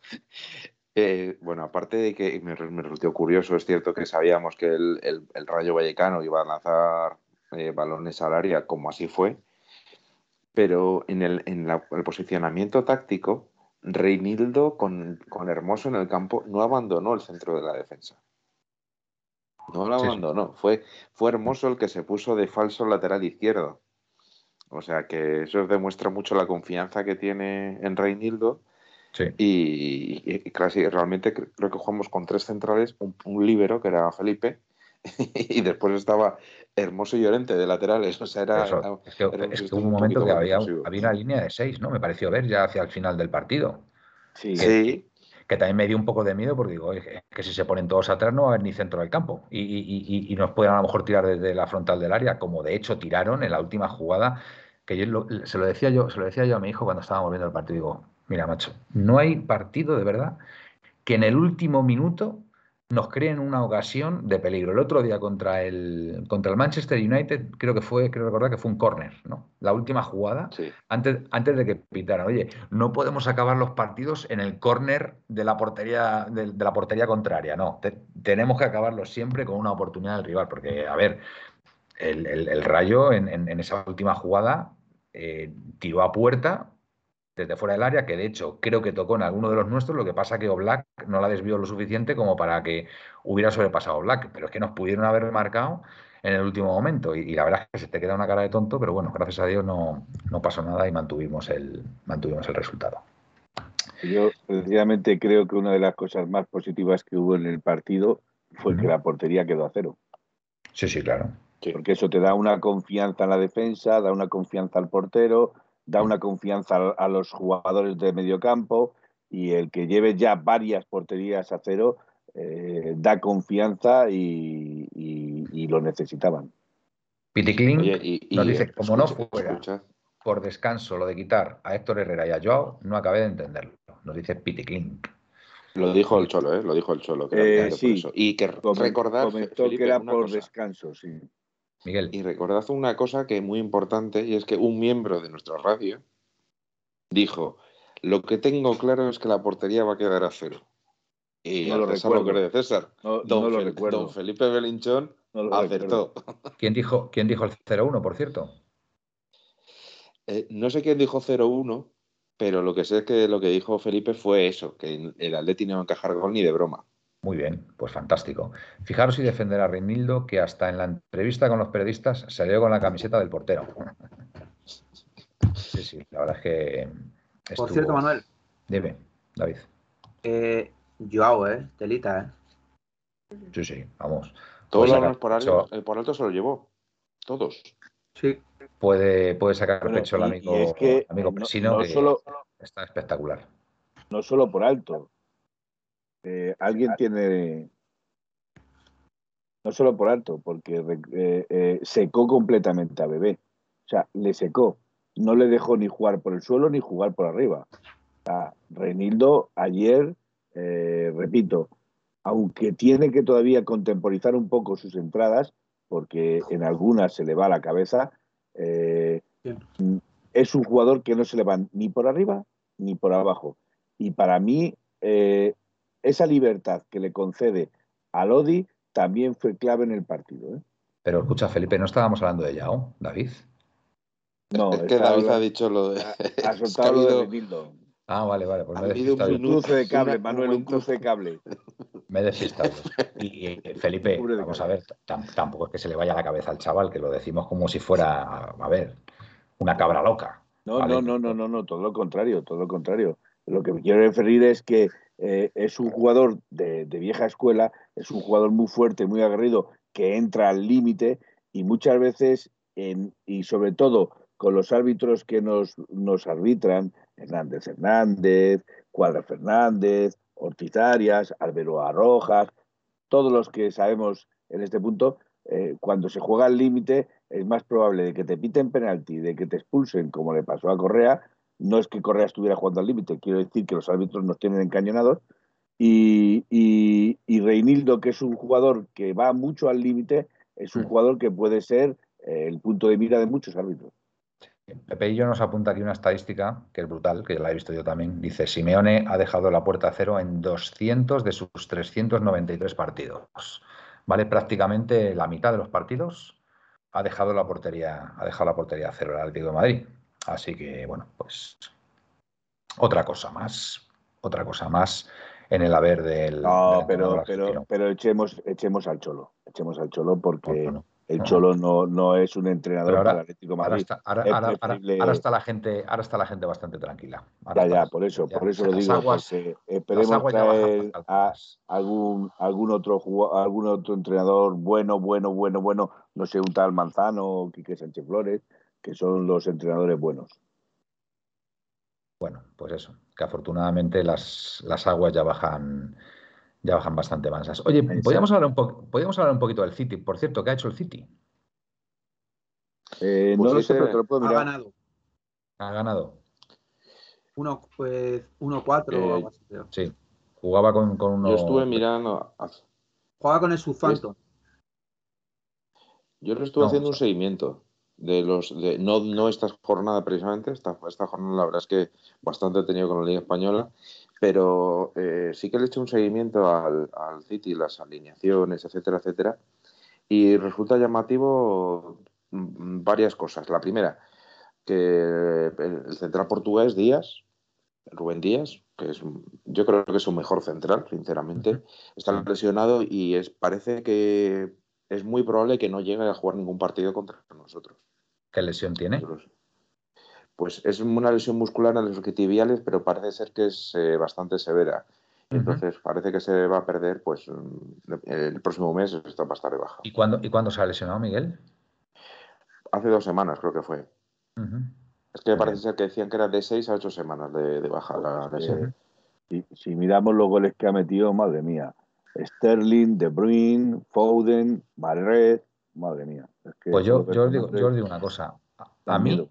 Eh, bueno, aparte de que me, resultó curioso, es cierto que sabíamos que el, Rayo Vallecano iba a lanzar eh, balones al área, como así fue, pero en el, posicionamiento táctico, Reinildo con, Hermoso en el campo no abandonó el centro de la defensa. No lo abandonó, fue, fue Hermoso el que se puso de falso lateral izquierdo. O sea que eso demuestra mucho la confianza que tiene en Reinildo. Sí. Y, casi realmente creo que jugamos con tres centrales, un, un líbero que era Felipe, (laughs) y después estaba Hermoso y Llorente de laterales. O sea, era, es que, hubo un momento que había, había, una línea de seis, ¿no? Me pareció ver ya hacia el final del partido. Sí. sí. Que también me dio un poco de miedo porque digo, que si se ponen todos atrás no va a haber ni centro del campo. Y, y, y, nos pueden a lo mejor tirar desde la frontal del área, como de hecho tiraron en la última jugada que yo se lo decía yo, se lo decía yo a mi hijo cuando estábamos viendo el partido, digo, mira, macho, no hay partido de verdad que en el último minuto nos creen una ocasión de peligro. El otro día contra el contra el Manchester United, creo que fue, creo recordar que fue un córner, ¿no? La última jugada, antes, antes de que pitaran. Oye, no podemos acabar los partidos en el córner de la portería, de, la portería contraria, no. tenemos que acabarlos siempre con una oportunidad del rival, porque, a ver, el, Rayo en, esa última jugada eh, tiró a puerta desde fuera del área, que de hecho creo que tocó en alguno de los nuestros, lo que pasa que Oblak no la desvió lo suficiente como para que hubiera sobrepasado Oblak, pero es que nos pudieron haber marcado en el último momento y, la verdad es que se te queda una cara de tonto, pero bueno, gracias a Dios no, no pasó nada y mantuvimos el, mantuvimos el resultado. Yo precisamente creo que una de las cosas más positivas que hubo en el partido fue que la portería quedó a cero. Sí, sí, claro. Porque eso te da una confianza en la defensa, da una confianza al portero, da una confianza a, los jugadores de medio campo y el que lleve ya varias porterías a cero eh, da confianza y, lo necesitaban. Piticlin nos dice, como no fuera por descanso lo de quitar a Héctor Herrera y a Joao, no acabé de entenderlo. Nos dice Piticlin. Lo dijo el Cholo, ¿eh? Lo dijo el Cholo. Que eh, sí. Y que recordar... que era por descanso, sí. Y recordad una cosa que es muy importante y es que un miembro de nuestra radio dijo, lo que tengo claro es que la portería va a quedar a cero. Y No lo a César lo recuerdo. que de César. No, Don, no lo Fel- recuerdo. don Felipe Belinchón No lo acertó. ¿Quién dijo, ¿Quién dijo el 0-1, por cierto? Eh, no sé quién dijo 0-1, pero lo que sé es que lo que dijo Felipe fue eso, que el Atleti no iba a encajar gol ni de broma. Muy bien, pues fantástico. Fijaros y defender a Reinildo, que hasta en la entrevista con los periodistas salió con la camiseta del portero. Sí, sí, la verdad es que. Por cierto, Manuel, Dime, David. eh, Joao, ¿eh? Telita, ¿eh? Sí, sí, vamos. Todos los por, alto, eh, por alto se lo llevó. Todos. Sí. puede, puede sacar Bueno, pecho el amigo, y es que el amigo no- Presino, no que solo- está espectacular. no solo por alto. Eh, alguien tiene. No solo por alto, porque eh, eh, secó completamente a Bebé. O sea, le secó. No le dejó ni jugar por el suelo ni jugar por arriba. O sea, Reinildo ayer, repito, aunque tiene que todavía contemporizar un poco sus entradas, porque en algunas se le va la cabeza, eh, es un jugador que no se le va ni por arriba ni por abajo. Y para mí, eh, esa libertad que le concede a Lodi también fue clave en el partido. ¿eh? Pero escucha, Felipe, no estábamos hablando de Yao, David. No, es que David ha dicho lo de. ha, soltado lo de Renildo. Ah, vale, vale, pues Ha me he habido un cruce de cable, una- Manuel, un cruce de cable. Me he despistado. Y, y, Felipe, vamos a ver, tam- tampoco es que se le vaya la cabeza al chaval, que lo decimos como si fuera, a ver, una cabra loca. No, Vale. no, no, no, no, no, todo lo contrario, todo lo contrario. Lo que me quiero referir es que eh, es un jugador de, vieja escuela, es un jugador muy fuerte, muy aguerrido, que entra al límite y muchas veces, y sobre todo con los árbitros que nos, nos arbitran, Hernández Hernández, Cuadra Fernández, Ortiz Arias, Alberoa Rojas, todos los que sabemos en este punto, eh, cuando se juega al límite es más probable de que te piten penalti, de que te expulsen, como le pasó a Correa. No es que Correa estuviera jugando al límite, quiero decir que los árbitros nos tienen encañonados. Y, y, y Reinildo, que es un jugador que va mucho al límite, es un Mm. jugador que puede ser eh, el punto de mira de muchos árbitros. Pepe y yo nos apunta aquí una estadística que es brutal, que la he visto yo también. Dice, Simeone ha dejado la puerta a cero en 200 de sus 393 partidos. Vale, prácticamente la mitad de los partidos ha dejado la portería, ha dejado la portería a cero el Atlético de Madrid. Así que, bueno, pues otra cosa más, otra cosa más en el haber del. No, pero, pero, pero echemos, echemos al Cholo. Echemos al Cholo porque el no. Cholo no, no es un entrenador ahora- para el Atlético Ahora Madrid. está, ahora, es ahora- ahora- preferible- ahora está la gente, ahora está la gente bastante tranquila. Ya, ya, por eso, ya, por eso lo digo, aguas- esperemos traer a algún, algún otro algún otro entrenador bueno, bueno, bueno, bueno, no sé, un tal Manzano o Quique Sánchez Flores, que son los entrenadores buenos. Bueno, pues eso, que afortunadamente las, las aguas ya bajan, ya bajan bastante mansas. Oye, podríamos hablar un podríamos hablar un poquito del City. Por cierto, ¿qué ha hecho el City? Eh, Pues no lo ese- sé, pero te lo puedo Ha mirar. ganado. Ha ganado. Uno, pues, 1-4 o Eh, algo así, creo. Sí. Jugaba con, con uno. Yo estuve mirando. Juega con el Southampton. Yo le estuve No, haciendo o un seguimiento de los de no no esta jornada precisamente esta, esta jornada la verdad es que bastante he tenido con la liga española pero eh, sí que le he hecho un seguimiento al, al City las alineaciones etcétera etcétera y resulta llamativo mm, varias cosas la primera que el, el central portugués Díaz Rubén Díaz que es yo creo que es un mejor central sinceramente está lesionado y es parece que es muy probable que no llegue a jugar ningún partido contra nosotros. ¿Qué lesión tiene? Nosotros. Pues es una lesión muscular en los isquiotibiales, pero parece ser que es eh, bastante severa. Entonces parece que se va a perder pues mm, el próximo mes está va a estar de baja. ¿Y cuándo, ¿Y cuándo se ha lesionado Miguel? Hace dos semanas creo que fue. Es que parece ser que decían que era de seis a ocho semanas de, de baja la lesión. Si, si miramos los goles que ha metido, madre mía. Sterling, De Bruyne, Foden, Marret, madre mía. Es que Pues yo, yo, os digo, yo os digo una cosa. A, mí, miedo.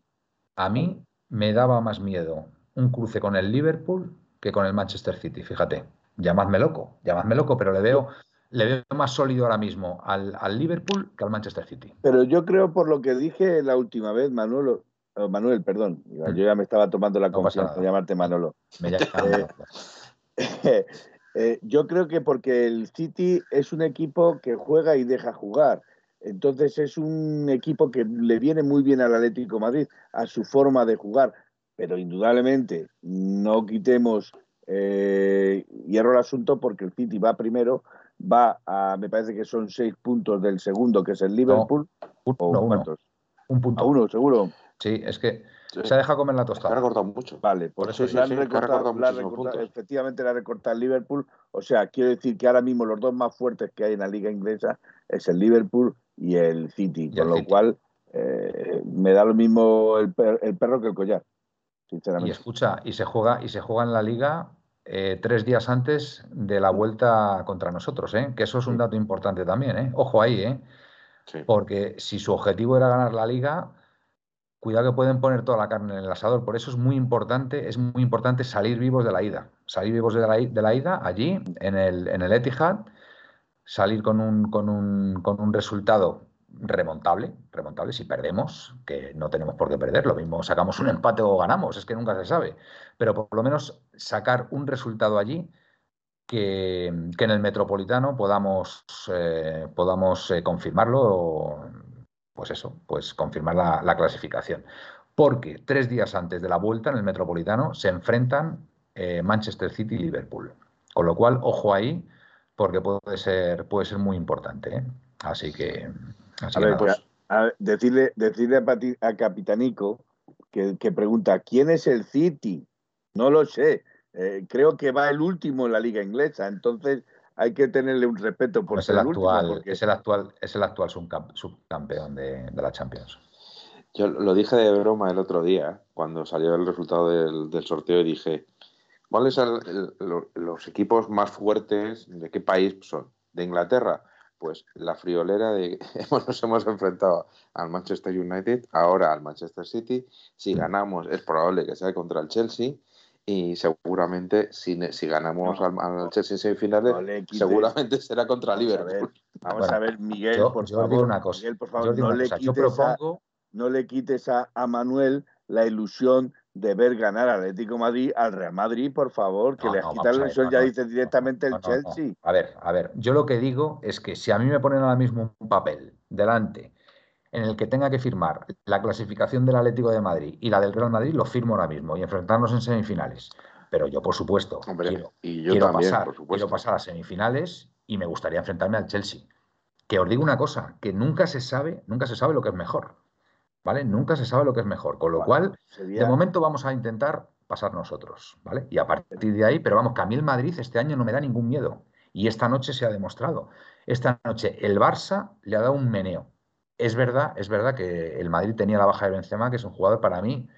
a mí me daba más miedo un cruce con el Liverpool que con el Manchester City. Fíjate, llamadme loco, llamadme loco, pero le veo, le veo más sólido ahora mismo al, al Liverpool que al Manchester City. Pero yo creo, por lo que dije la última vez, Manolo, eh, Manuel, perdón, yo ya me estaba tomando la Mm. No confianza de llamarte Manolo. Me Eh. (laughs) Eh, yo creo que porque el City es un equipo que juega y deja jugar. Entonces es un equipo que le viene muy bien al Atlético de Madrid, a su forma de jugar. Pero indudablemente no quitemos eh, hierro al asunto porque el City va primero, va a, me parece que son seis puntos del segundo, que es el Liverpool. o uno. Un punto. A uno, seguro. Sí, es que se deja comer la tostada. Se ha recortado mucho. Vale, por, eso sí, la han recortado, efectivamente la ha recortado el Liverpool. O sea, quiero decir que ahora mismo los dos más fuertes que hay en la liga inglesa es el Liverpool y el City, con lo cual eh, me da lo mismo el, perro que el collar, sinceramente. Y escucha, y se juega, y se juega en la liga eh, tres días antes de la vuelta contra nosotros, ¿eh? que eso es un dato importante también. ¿eh? Ojo ahí, ¿eh? porque si su objetivo era ganar la liga, cuidado que pueden poner toda la carne en el asador. Por eso es muy importante, es muy importante salir vivos de la ida. Salir vivos de la, de la ida allí, en el, en el Etihad, salir con un, con un, con un resultado remontable, remontable si perdemos, que no tenemos por qué perder, lo mismo sacamos un empate o ganamos, es que nunca se sabe, pero por lo menos sacar un resultado allí que, en el Metropolitano podamos, eh, podamos eh, confirmarlo pues eso, pues confirmar la, clasificación. Porque tres días antes de la vuelta en el Metropolitano se enfrentan eh, Manchester City y Liverpool. Con lo cual, ojo ahí, porque puede ser, puede ser muy importante. ¿eh? Así que. a ver, pues, decirle, decirle a, Capitanico que, pregunta: ¿quién es el City? No lo sé. Eh, creo que va el último en la liga inglesa. Entonces, hay que tenerle un respeto por es el, actual, es el actual, es el actual subcampeón de, la Champions. Yo lo dije de broma el otro día, cuando salió el resultado del, sorteo, y dije, ¿cuáles son los equipos más fuertes? ¿De qué país son? ¿De Inglaterra? Pues la friolera de (laughs) nos hemos enfrentado al Manchester United, ahora al Manchester City. Si mm. ganamos, es probable que sea contra el Chelsea y seguramente si, si ganamos al, Chelsea en semifinales, seguramente (laughs) será contra Liverpool. vamos a ver, Miguel, por, favor, una cosa. Miguel, por favor, no, le quites a, no le quites a, Manuel la ilusión de ver ganar al Atlético Madrid al Real Madrid, por favor, que le has quitado la ilusión, ya dice directamente el Chelsea. A ver, a ver, yo lo que digo es que si a mí me ponen ahora mismo un papel delante en el que tenga que firmar la clasificación del Atlético de Madrid y la del Real Madrid, lo firmo ahora mismo y enfrentarnos en semifinales. Pero yo, por supuesto, quiero, pasar, quiero pasar a semifinales y me gustaría enfrentarme al Chelsea. Que os digo una cosa, que nunca se sabe, nunca se sabe lo que es mejor. ¿Vale? Nunca se sabe lo que es mejor. Con lo cual, de momento vamos a intentar pasar nosotros, ¿vale? Y a partir de ahí, pero vamos, que a mí el Madrid este año no me da ningún miedo. Y esta noche se ha demostrado. Esta noche el Barça le ha dado un meneo es verdad, es verdad que el Madrid tenía la baja de Benzema, que es un jugador para mí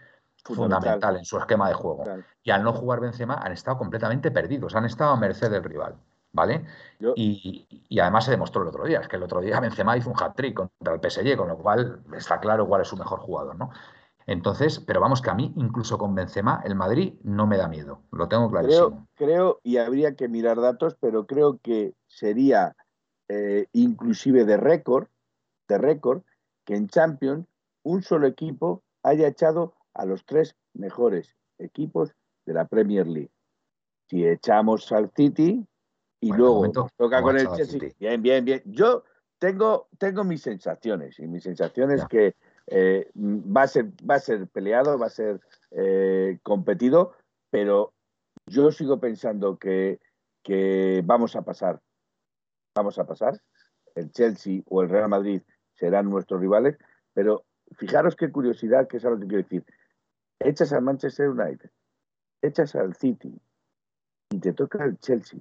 fundamental, en su esquema de juego. Y al no jugar Benzema han estado completamente perdidos, han estado a merced del rival. ¿Vale? Y, además se demostró el otro día, es que el otro día (laughs) Benzema hizo un hat-trick contra el PSG, con lo cual está claro cuál es su mejor jugador, ¿no? Entonces, pero vamos que a mí, incluso con Benzema, el Madrid no me da miedo, lo tengo clarísimo. Creo, creo y habría que mirar datos, pero creo que sería eh, inclusive de récord de récord que en Champions un solo equipo haya echado a los tres mejores equipos de la Premier League. Si echamos al City y luego toca con el Chelsea, bien, bien, bien. Yo tengo, tengo mis sensaciones y mis sensaciones que eh, va, a ser, va a ser peleado, va a ser eh, competido, pero yo sigo pensando que, que vamos a pasar. Vamos a pasar. El Chelsea o el Real Madrid serán nuestros rivales, pero fijaros qué curiosidad, que es algo que quiero decir. Echas al Manchester United, echas al City y te toca el Chelsea.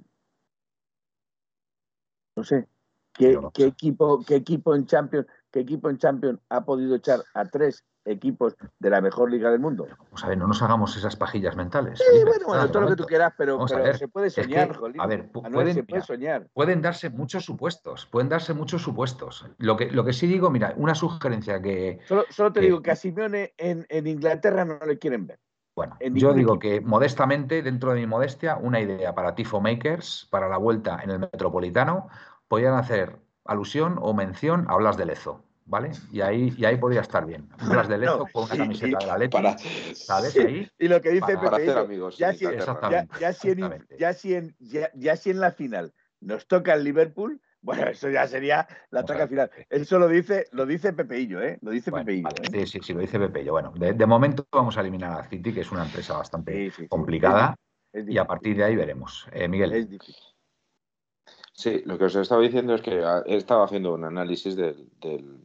No sé, ¿qué, ¿qué, equipo, qué equipo en Champions, qué equipo en Champions ha podido echar a tres equipos de la mejor liga del mundo. Vamos a ver, no nos hagamos esas pajillas mentales. Sí, bueno, todo lo que tú quieras, pero, se puede soñar, A ver, pueden, soñar. pueden darse muchos supuestos, pueden darse muchos supuestos. Lo que, lo que sí digo, mira, una sugerencia que... Solo, te digo que a Simeone en, en, Inglaterra no le quieren ver. Bueno, yo digo que modestamente, dentro de mi modestia, una idea para Tifo Makers, para la vuelta en el Metropolitano, podrían hacer alusión o mención a Blas de Lezo ¿vale? Y ahí, y ahí podría estar bien. Blas de (laughs) Lezo No, con una y- camiseta y- de la Leti, para- ¿sabes? Ahí, Y lo que dice Para- hacer amigos. ya en si- Inglaterra. Exactamente. ya, ya si en, exactamente. ya, si en, ya, ya si en la final nos toca el Liverpool, bueno, eso ya sería la traca final. Eso lo dice, lo dice Pepeillo, ¿eh? Lo dice Bueno, Pepeillo. vale, ¿eh? sí, sí, sí, lo dice Pepe. Yo, bueno, de, de momento vamos a eliminar a City, que es una empresa bastante Sí, sí, sí. complicada, y a partir de ahí veremos. Eh, Miguel, Es difícil. Sí, lo que os estaba diciendo es que he estado haciendo un análisis del, del,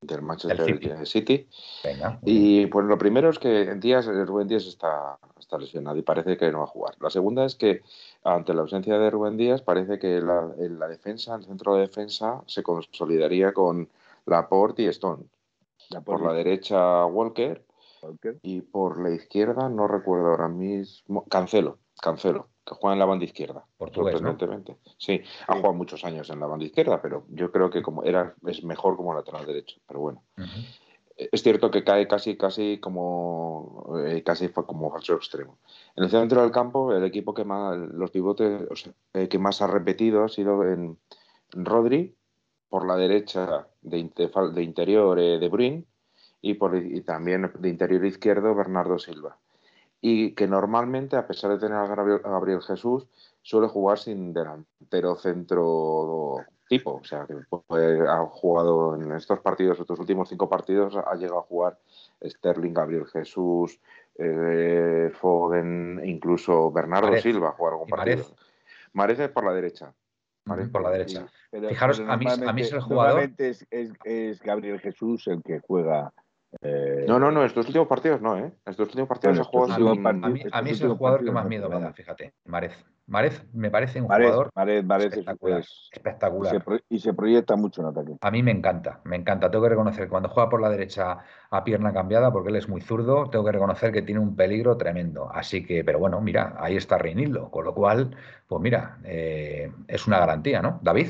del Manchester City. City. venga. Y pues lo primero es que en Díaz, Rubén Díaz está, está lesionado y parece que no va a jugar. La segunda es que ante la ausencia de Rubén Díaz parece que la, en la defensa, el centro de defensa, se consolidaría con Laporte y Stone. Por la derecha Walker Walker. y por la izquierda no recuerdo ahora mismo. Cancelo, Cancelo, que juega en la banda izquierda. Portugués, ¿no? sorprendentemente. Sí, ha jugado muchos años en la banda izquierda, pero yo creo que como era es mejor como lateral derecho. Pero bueno. Es cierto que cae casi, casi como eh, casi como falso extremo. En el centro del campo, el equipo que más, los pivotes eh, que más ha repetido ha sido en, Rodri, por la derecha de, de interior eh, de Bruyne y, por, también de interior izquierdo Bernardo Silva. Y que normalmente, a pesar de tener a Gabriel Jesús, suele jugar sin delantero centro tipo. O sea, que pues, ha jugado en estos partidos, estos últimos cinco partidos, ha llegado a jugar Sterling, Gabriel Jesús, eh, Foden, incluso Bernardo Marez. Silva, a jugar algún ¿Y partido. Marez? Marece por la derecha. Marez por la derecha. Pero- Fijaros, pero a mí- a mí es el jugador- normalmente Es, es- es Gabriel Jesús el que juega. Eh, No, no, no, estos últimos partidos no, ¿eh? Estos últimos partidos Bueno, ha jugado estos A mí, a mí- estos a mí es el jugador que más miedo me da, fíjate. Marez. Marez me parece un Marez, jugador Marez, Marez es- espectacular. es- y, se, espectacular. pro- y se proyecta mucho en ataque. A mí me encanta, me encanta. Tengo que reconocer que cuando juega por la derecha a pierna cambiada, porque él es muy zurdo, tengo que reconocer que tiene un peligro tremendo. Así que, pero bueno, mira, ahí está Reinildo, con lo cual, pues mira, eh, es una garantía, ¿no? David,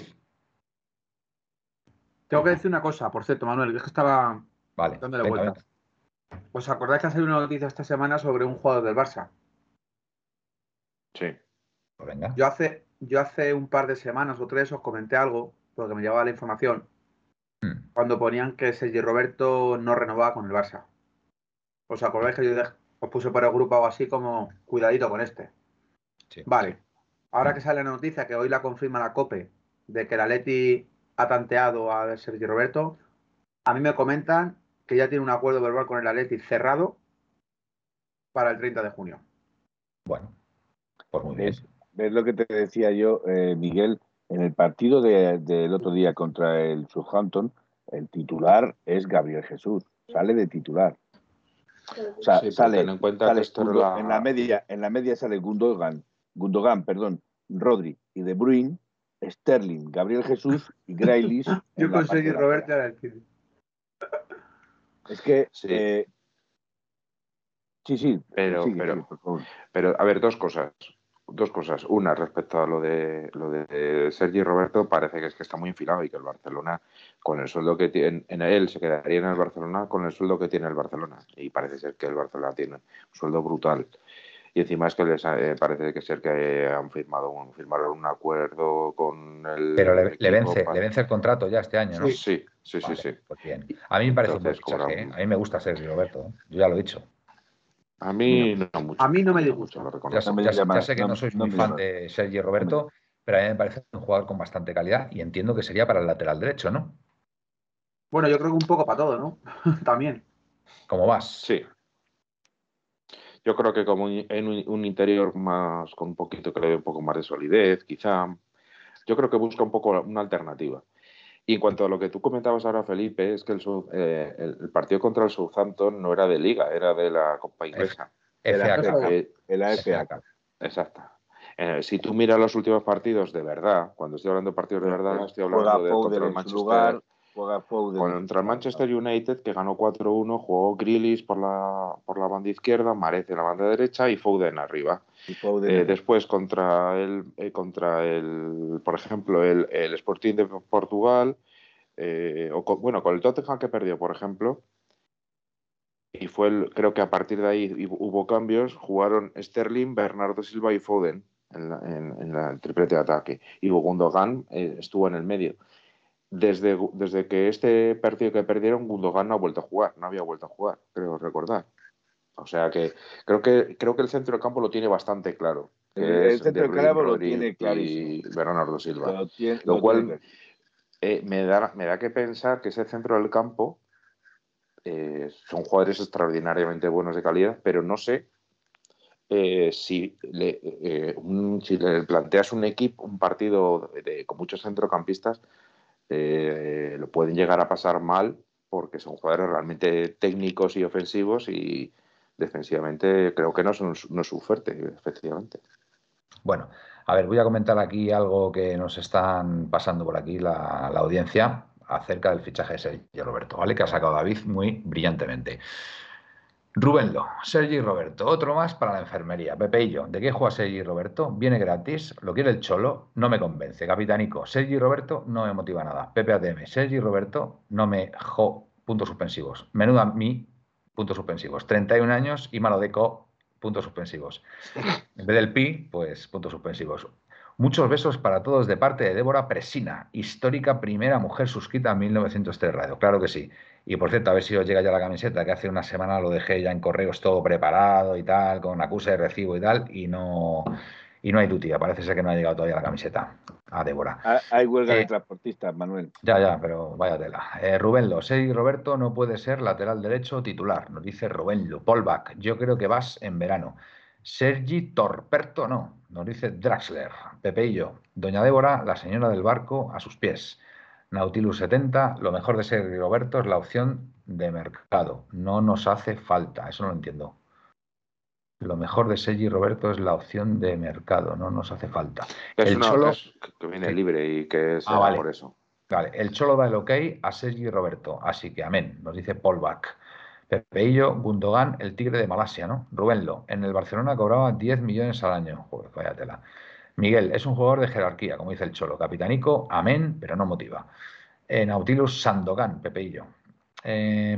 Tengo que decir una cosa, por cierto, Manuel, que es que estaba vale. dándole venga, vueltas. venga. ¿Os acordáis que ha salido una noticia esta semana sobre un jugador del Barça? Sí. Pues venga. Yo hace, yo hace un par de semanas o tres os comenté algo, porque me llevaba la información, Hmm. cuando ponían que Sergi Roberto no renovaba con el Barça. ¿Os acordáis que yo os puse por el grupo algo así como cuidadito con este? Sí. Vale. Ahora que sale la noticia, que hoy la confirma la COPE, de que la Leti ha tanteado a Sergi Roberto, a mí me comentan que ya tiene un acuerdo verbal con el Atleti cerrado para el 30 de junio. Bueno, pues muy bien. ¿Ves, ves lo que te decía yo, eh, Miguel? En el partido de- del otro día contra el Southampton, el titular es Gabriel Jesús. Sale de titular. O sea, Sí, sale, en cuenta sale que esto es Gundo- la- en la media, en la media sale Gundogan, Gundogan, perdón, Rodri y De Bruyne, Sterling, Gabriel Jesús y (laughs) Grealish. en Yo conseguí. Roberto. Es que Sí. eh, sí, sí, Pero- sigue, pero-. Pero, a ver, dos cosas. Dos cosas. Una, respecto a lo de lo de Sergi Roberto, parece que es que está muy enfilado y que el Barcelona, con el sueldo que tiene, en él se quedaría en el Barcelona con el sueldo que tiene el Barcelona. Y parece ser que el Barcelona tiene un sueldo brutal. Y encima es que les ha- eh, parece que ser que han firmado un, firmaron un acuerdo con el. Pero le, vence, para- le vence el contrato ya este año, ¿no? Sí, sí, sí, Vale, sí, sí. Pues bien. A mí me parece un buen fichaje, ¿eh? A mí me gusta Sergio Roberto. Yo ya lo he dicho. A mí no mucho. A mí no me disgusta. lo Ya, No me ya sé- llama- ya sé que no, no- sois no muy fan de Sergi Roberto, pero a mí me parece un jugador con bastante calidad y entiendo que sería para el lateral derecho, ¿no? Bueno, yo creo que un poco para todo, ¿no? (laughs) También. ¿Cómo vas? Sí. Yo creo que como en un, un interior más, con un poquito, que le dé un poco más de solidez, quizá. Yo creo que busca un poco una alternativa. Y en cuanto a lo que tú comentabas ahora, Felipe, es que el, eh, el, el partido contra el Southampton no era de liga, era de la Copa Inglesa. FA Era- Cup. Eh, En la FA. FA Cup. exacto. Eh, si tú miras los últimos partidos de verdad, cuando estoy hablando de partidos de verdad, estoy hablando de contra el Manchester, lugar, juega Foden en contra el Manchester United, que ganó 4-1, jugó Grealish por la, por la banda izquierda, Marez en la banda derecha y Foden arriba. y Foden Eh, después contra el, eh, contra el, por ejemplo, el, el Sporting de Portugal, eh, o con- bueno, con el Tottenham que perdió, por ejemplo, y fue el, creo que a partir de ahí hu- hubo cambios, jugaron Sterling, Bernardo Silva y Foden en, la- en- en la- el triplete de ataque, y Gundogan eh, estuvo en el medio. Desde, desde que este partido que perdieron, Gundogan no ha vuelto a jugar, no había vuelto a jugar, creo recordar. O sea que creo que creo que el centro del campo lo tiene bastante claro. el, centro del campo lo tiene clarísimo. Y Bernardo Silva. Lo, cual eh, me, da, me da que pensar que ese centro del campo eh, son jugadores extraordinariamente buenos de calidad, pero no sé eh, si, le, si le planteas un equipo, un partido con muchos centrocampistas, lo pueden llegar a pasar mal porque son jugadores realmente técnicos y ofensivos y, defensivamente creo que no es, no es su fuerte, efectivamente. Bueno, a ver, voy a comentar aquí algo que nos están pasando por aquí la, audiencia acerca del fichaje de Sergio Roberto, ¿vale? Que ha sacado David muy brillantemente. Rubénlo, Sergi Roberto, otro más para la enfermería. Pepe y yo, ¿de qué juega Sergi Roberto? Viene gratis, lo quiere el Cholo, no me convence. Capitanico, Sergi Roberto no me motiva nada. Pepe ATM, Sergi Roberto no me jo, puntos suspensivos. Menuda mi puntos suspensivos. 31 años y Malodeco, puntos suspensivos. En vez del pi, pues puntos suspensivos. Muchos besos para todos de parte de Débora Presina, histórica primera mujer suscrita en 1903 Radio. Claro que sí. Y por cierto, a ver si os llega ya la camiseta, que hace una semana lo dejé ya en correos todo preparado y tal, con acuse de recibo y tal, y no, y no hay tutía. Parece ser que no ha llegado todavía la camiseta a Débora. Hay huelga de eh, transportistas, Manuel. Ya, ya, pero vaya tela. Eh, Rubén Lo, y Roberto no puede ser lateral derecho titular, nos dice Rubén Lo. Polback, yo creo que vas en verano. Sergi Torperto, no, nos dice Draxler. Pepeillo, Doña Débora, la señora del barco, a sus pies. Nautilus 70, lo mejor de Sergi Roberto es la opción de mercado. No nos hace falta, eso no lo entiendo. Lo mejor de Sergi Roberto es la opción de mercado, no nos hace falta. el Cholo que viene libre y que es ah, por eso. Vale, el Cholo da el ok a Sergi Roberto, así que amén, nos dice Paul Bach. Pepeillo, Gundogan, el tigre de Malasia, ¿no? Rubénlo, en el Barcelona cobraba 10 millones al año. Joder, vaya tela. Miguel, es un jugador de jerarquía, como dice el Cholo. Capitanico, amén, pero no motiva. En Nautilus Sandogan, Pepeillo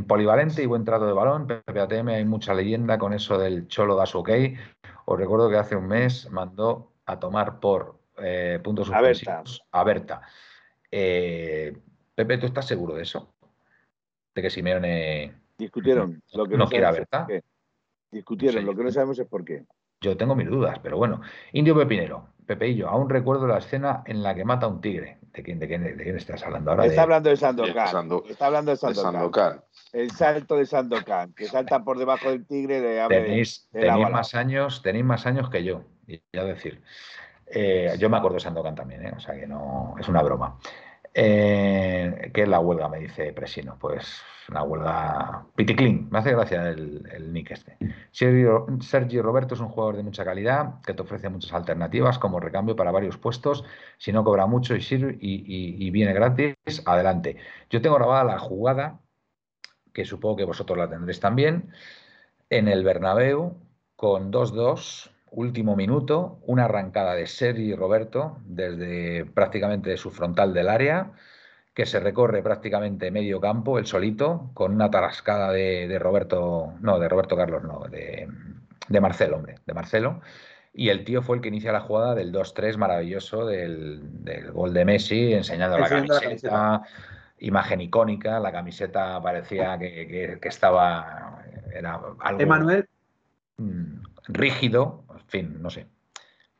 polivalente y buen trato de balón. PPATM hay mucha leyenda con eso del Cholo da su ok. Os recuerdo que hace un mes mandó a tomar por eh, puntos suspensivos a Berta. Eh, Pepe, ¿tú estás seguro de eso? De que Simeone discutieron (laughs) lo que no, quiere a Berta. Discutieron, lo que no sabemos es por qué. Yo tengo mis dudas, pero bueno. Indio Pepinero, Pepe y yo, aún recuerdo la escena en la que mata a un tigre. ¿De quién, de quién, de quién estás hablando ahora? Está hablando de Sandokan. Está hablando de Sandokan. El salto de Sandokan, que salta por debajo del tigre. De, tenéis, tenéis más años, tenéis más años que yo, ya decir. Eh, yo me acuerdo de Sandokan también, ¿eh? o sea que no es una broma. Eh, ¿Qué es la huelga? Me dice Presino. Pues una huelga piticlin. Me hace gracia el, nick este. Sergio, Roberto es un jugador de mucha calidad que te ofrece muchas alternativas como recambio para varios puestos. Si no cobra mucho y, sirve, y, viene gratis, adelante. Yo tengo grabada la jugada, que supongo que vosotros la tendréis también, en el Bernabéu con 2-2 último minuto, una arrancada de Sergi Roberto desde prácticamente su frontal del área, que se recorre prácticamente medio campo, el solito, con una tarascada de, Roberto, no, de Roberto Carlos, no, de, Marcelo, hombre, de Marcelo. Y el tío fue el que inicia la jugada del 2-3 maravilloso del, gol de Messi, enseñando la camiseta, imagen icónica, la camiseta parecía que, estaba, era algo... Emanuel. Mm, rígido, fin, no sé.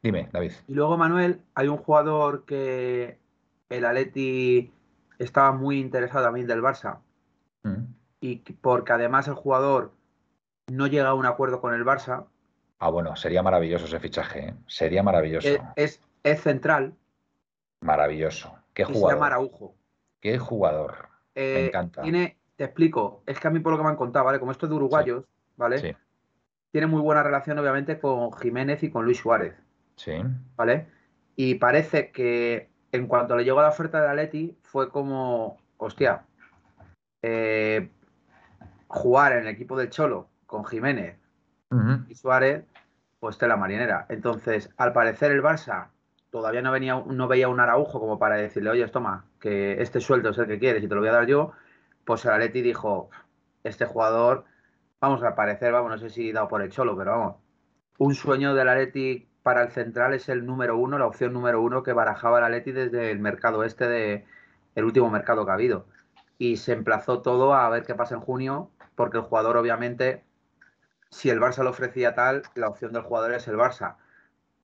Dime, David. Y luego, Manuel, hay un jugador que el Atleti estaba muy interesado también del Barça. Mm. Y porque además el jugador no llega a un acuerdo con el Barça. Ah, bueno, sería maravilloso ese fichaje. ¿eh? Sería maravilloso. Es, es, central. Maravilloso. Qué jugador. Se llama Araujo. Qué jugador. Me eh, encanta. Tiene, te explico, es que a mí por lo que me han contado, ¿vale? Como esto es de uruguayos, ¿vale? Sí tiene muy buena relación, obviamente, con Jiménez y con Luis Suárez. Sí. ¿Vale? Y parece que en cuanto le llegó la oferta de Atleti, fue como, hostia, eh, jugar en el equipo del Cholo con Jiménez y Suárez, pues la marinera. Entonces, al parecer el Barça todavía no, venía, no veía un araujo como para decirle, oye, toma, que este sueldo es el que quieres y te lo voy a dar yo, pues el Atleti dijo, este jugador vamos a parecer, vamos, no sé si dado por el cholo, pero vamos, un sueño del Atleti para el central es el número uno, la opción número uno que barajaba el Atleti desde el mercado este de el último mercado que ha habido. Y se emplazó todo a ver qué pasa en junio, porque el jugador, obviamente, si el Barça lo ofrecía tal, la opción del jugador es el Barça.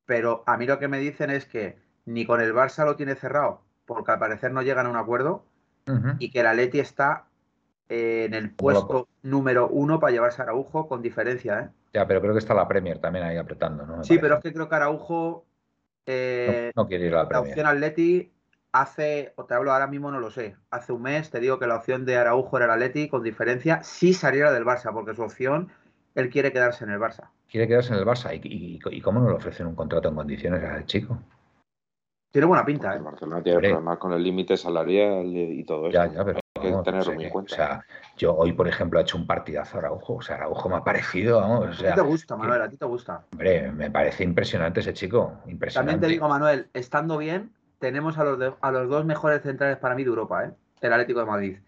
Pero a mí lo que me dicen es que ni con el Barça lo tiene cerrado, porque al parecer no llegan a un acuerdo, y que el Atleti está eh, en el puesto número uno para llevarse a Araujo con diferencia. ¿eh? Ya, pero creo que está la Premier también ahí apretando, ¿no? sí, pero es que creo que Araujo. Eh, no, quiere ir a la Premier. La opción Atleti hace, o te hablo ahora mismo, no lo sé. Hace un mes te digo que la opción de Araujo era el Atleti con diferencia si saliera del Barça, porque su opción, él quiere quedarse en el Barça. Quiere quedarse en el Barça. ¿Y, cómo no le ofrecen un contrato en condiciones al chico? Tiene buena pinta, ¿eh? Barcelona tiene problemas con el límite salarial y todo eso. Ya, ya, pero que tenerlo en cuenta. O sea, yo hoy, por ejemplo, he hecho un partidazo a Araujo. O sea, Araujo me ha parecido, vamos. a ti te gusta, Manuel, a ti te gusta. Hombre, me parece impresionante ese chico. Impresionante. También te digo, Manuel, estando bien, tenemos a los, a los dos mejores centrales para mí de Europa, ¿eh? El Atlético de Madrid.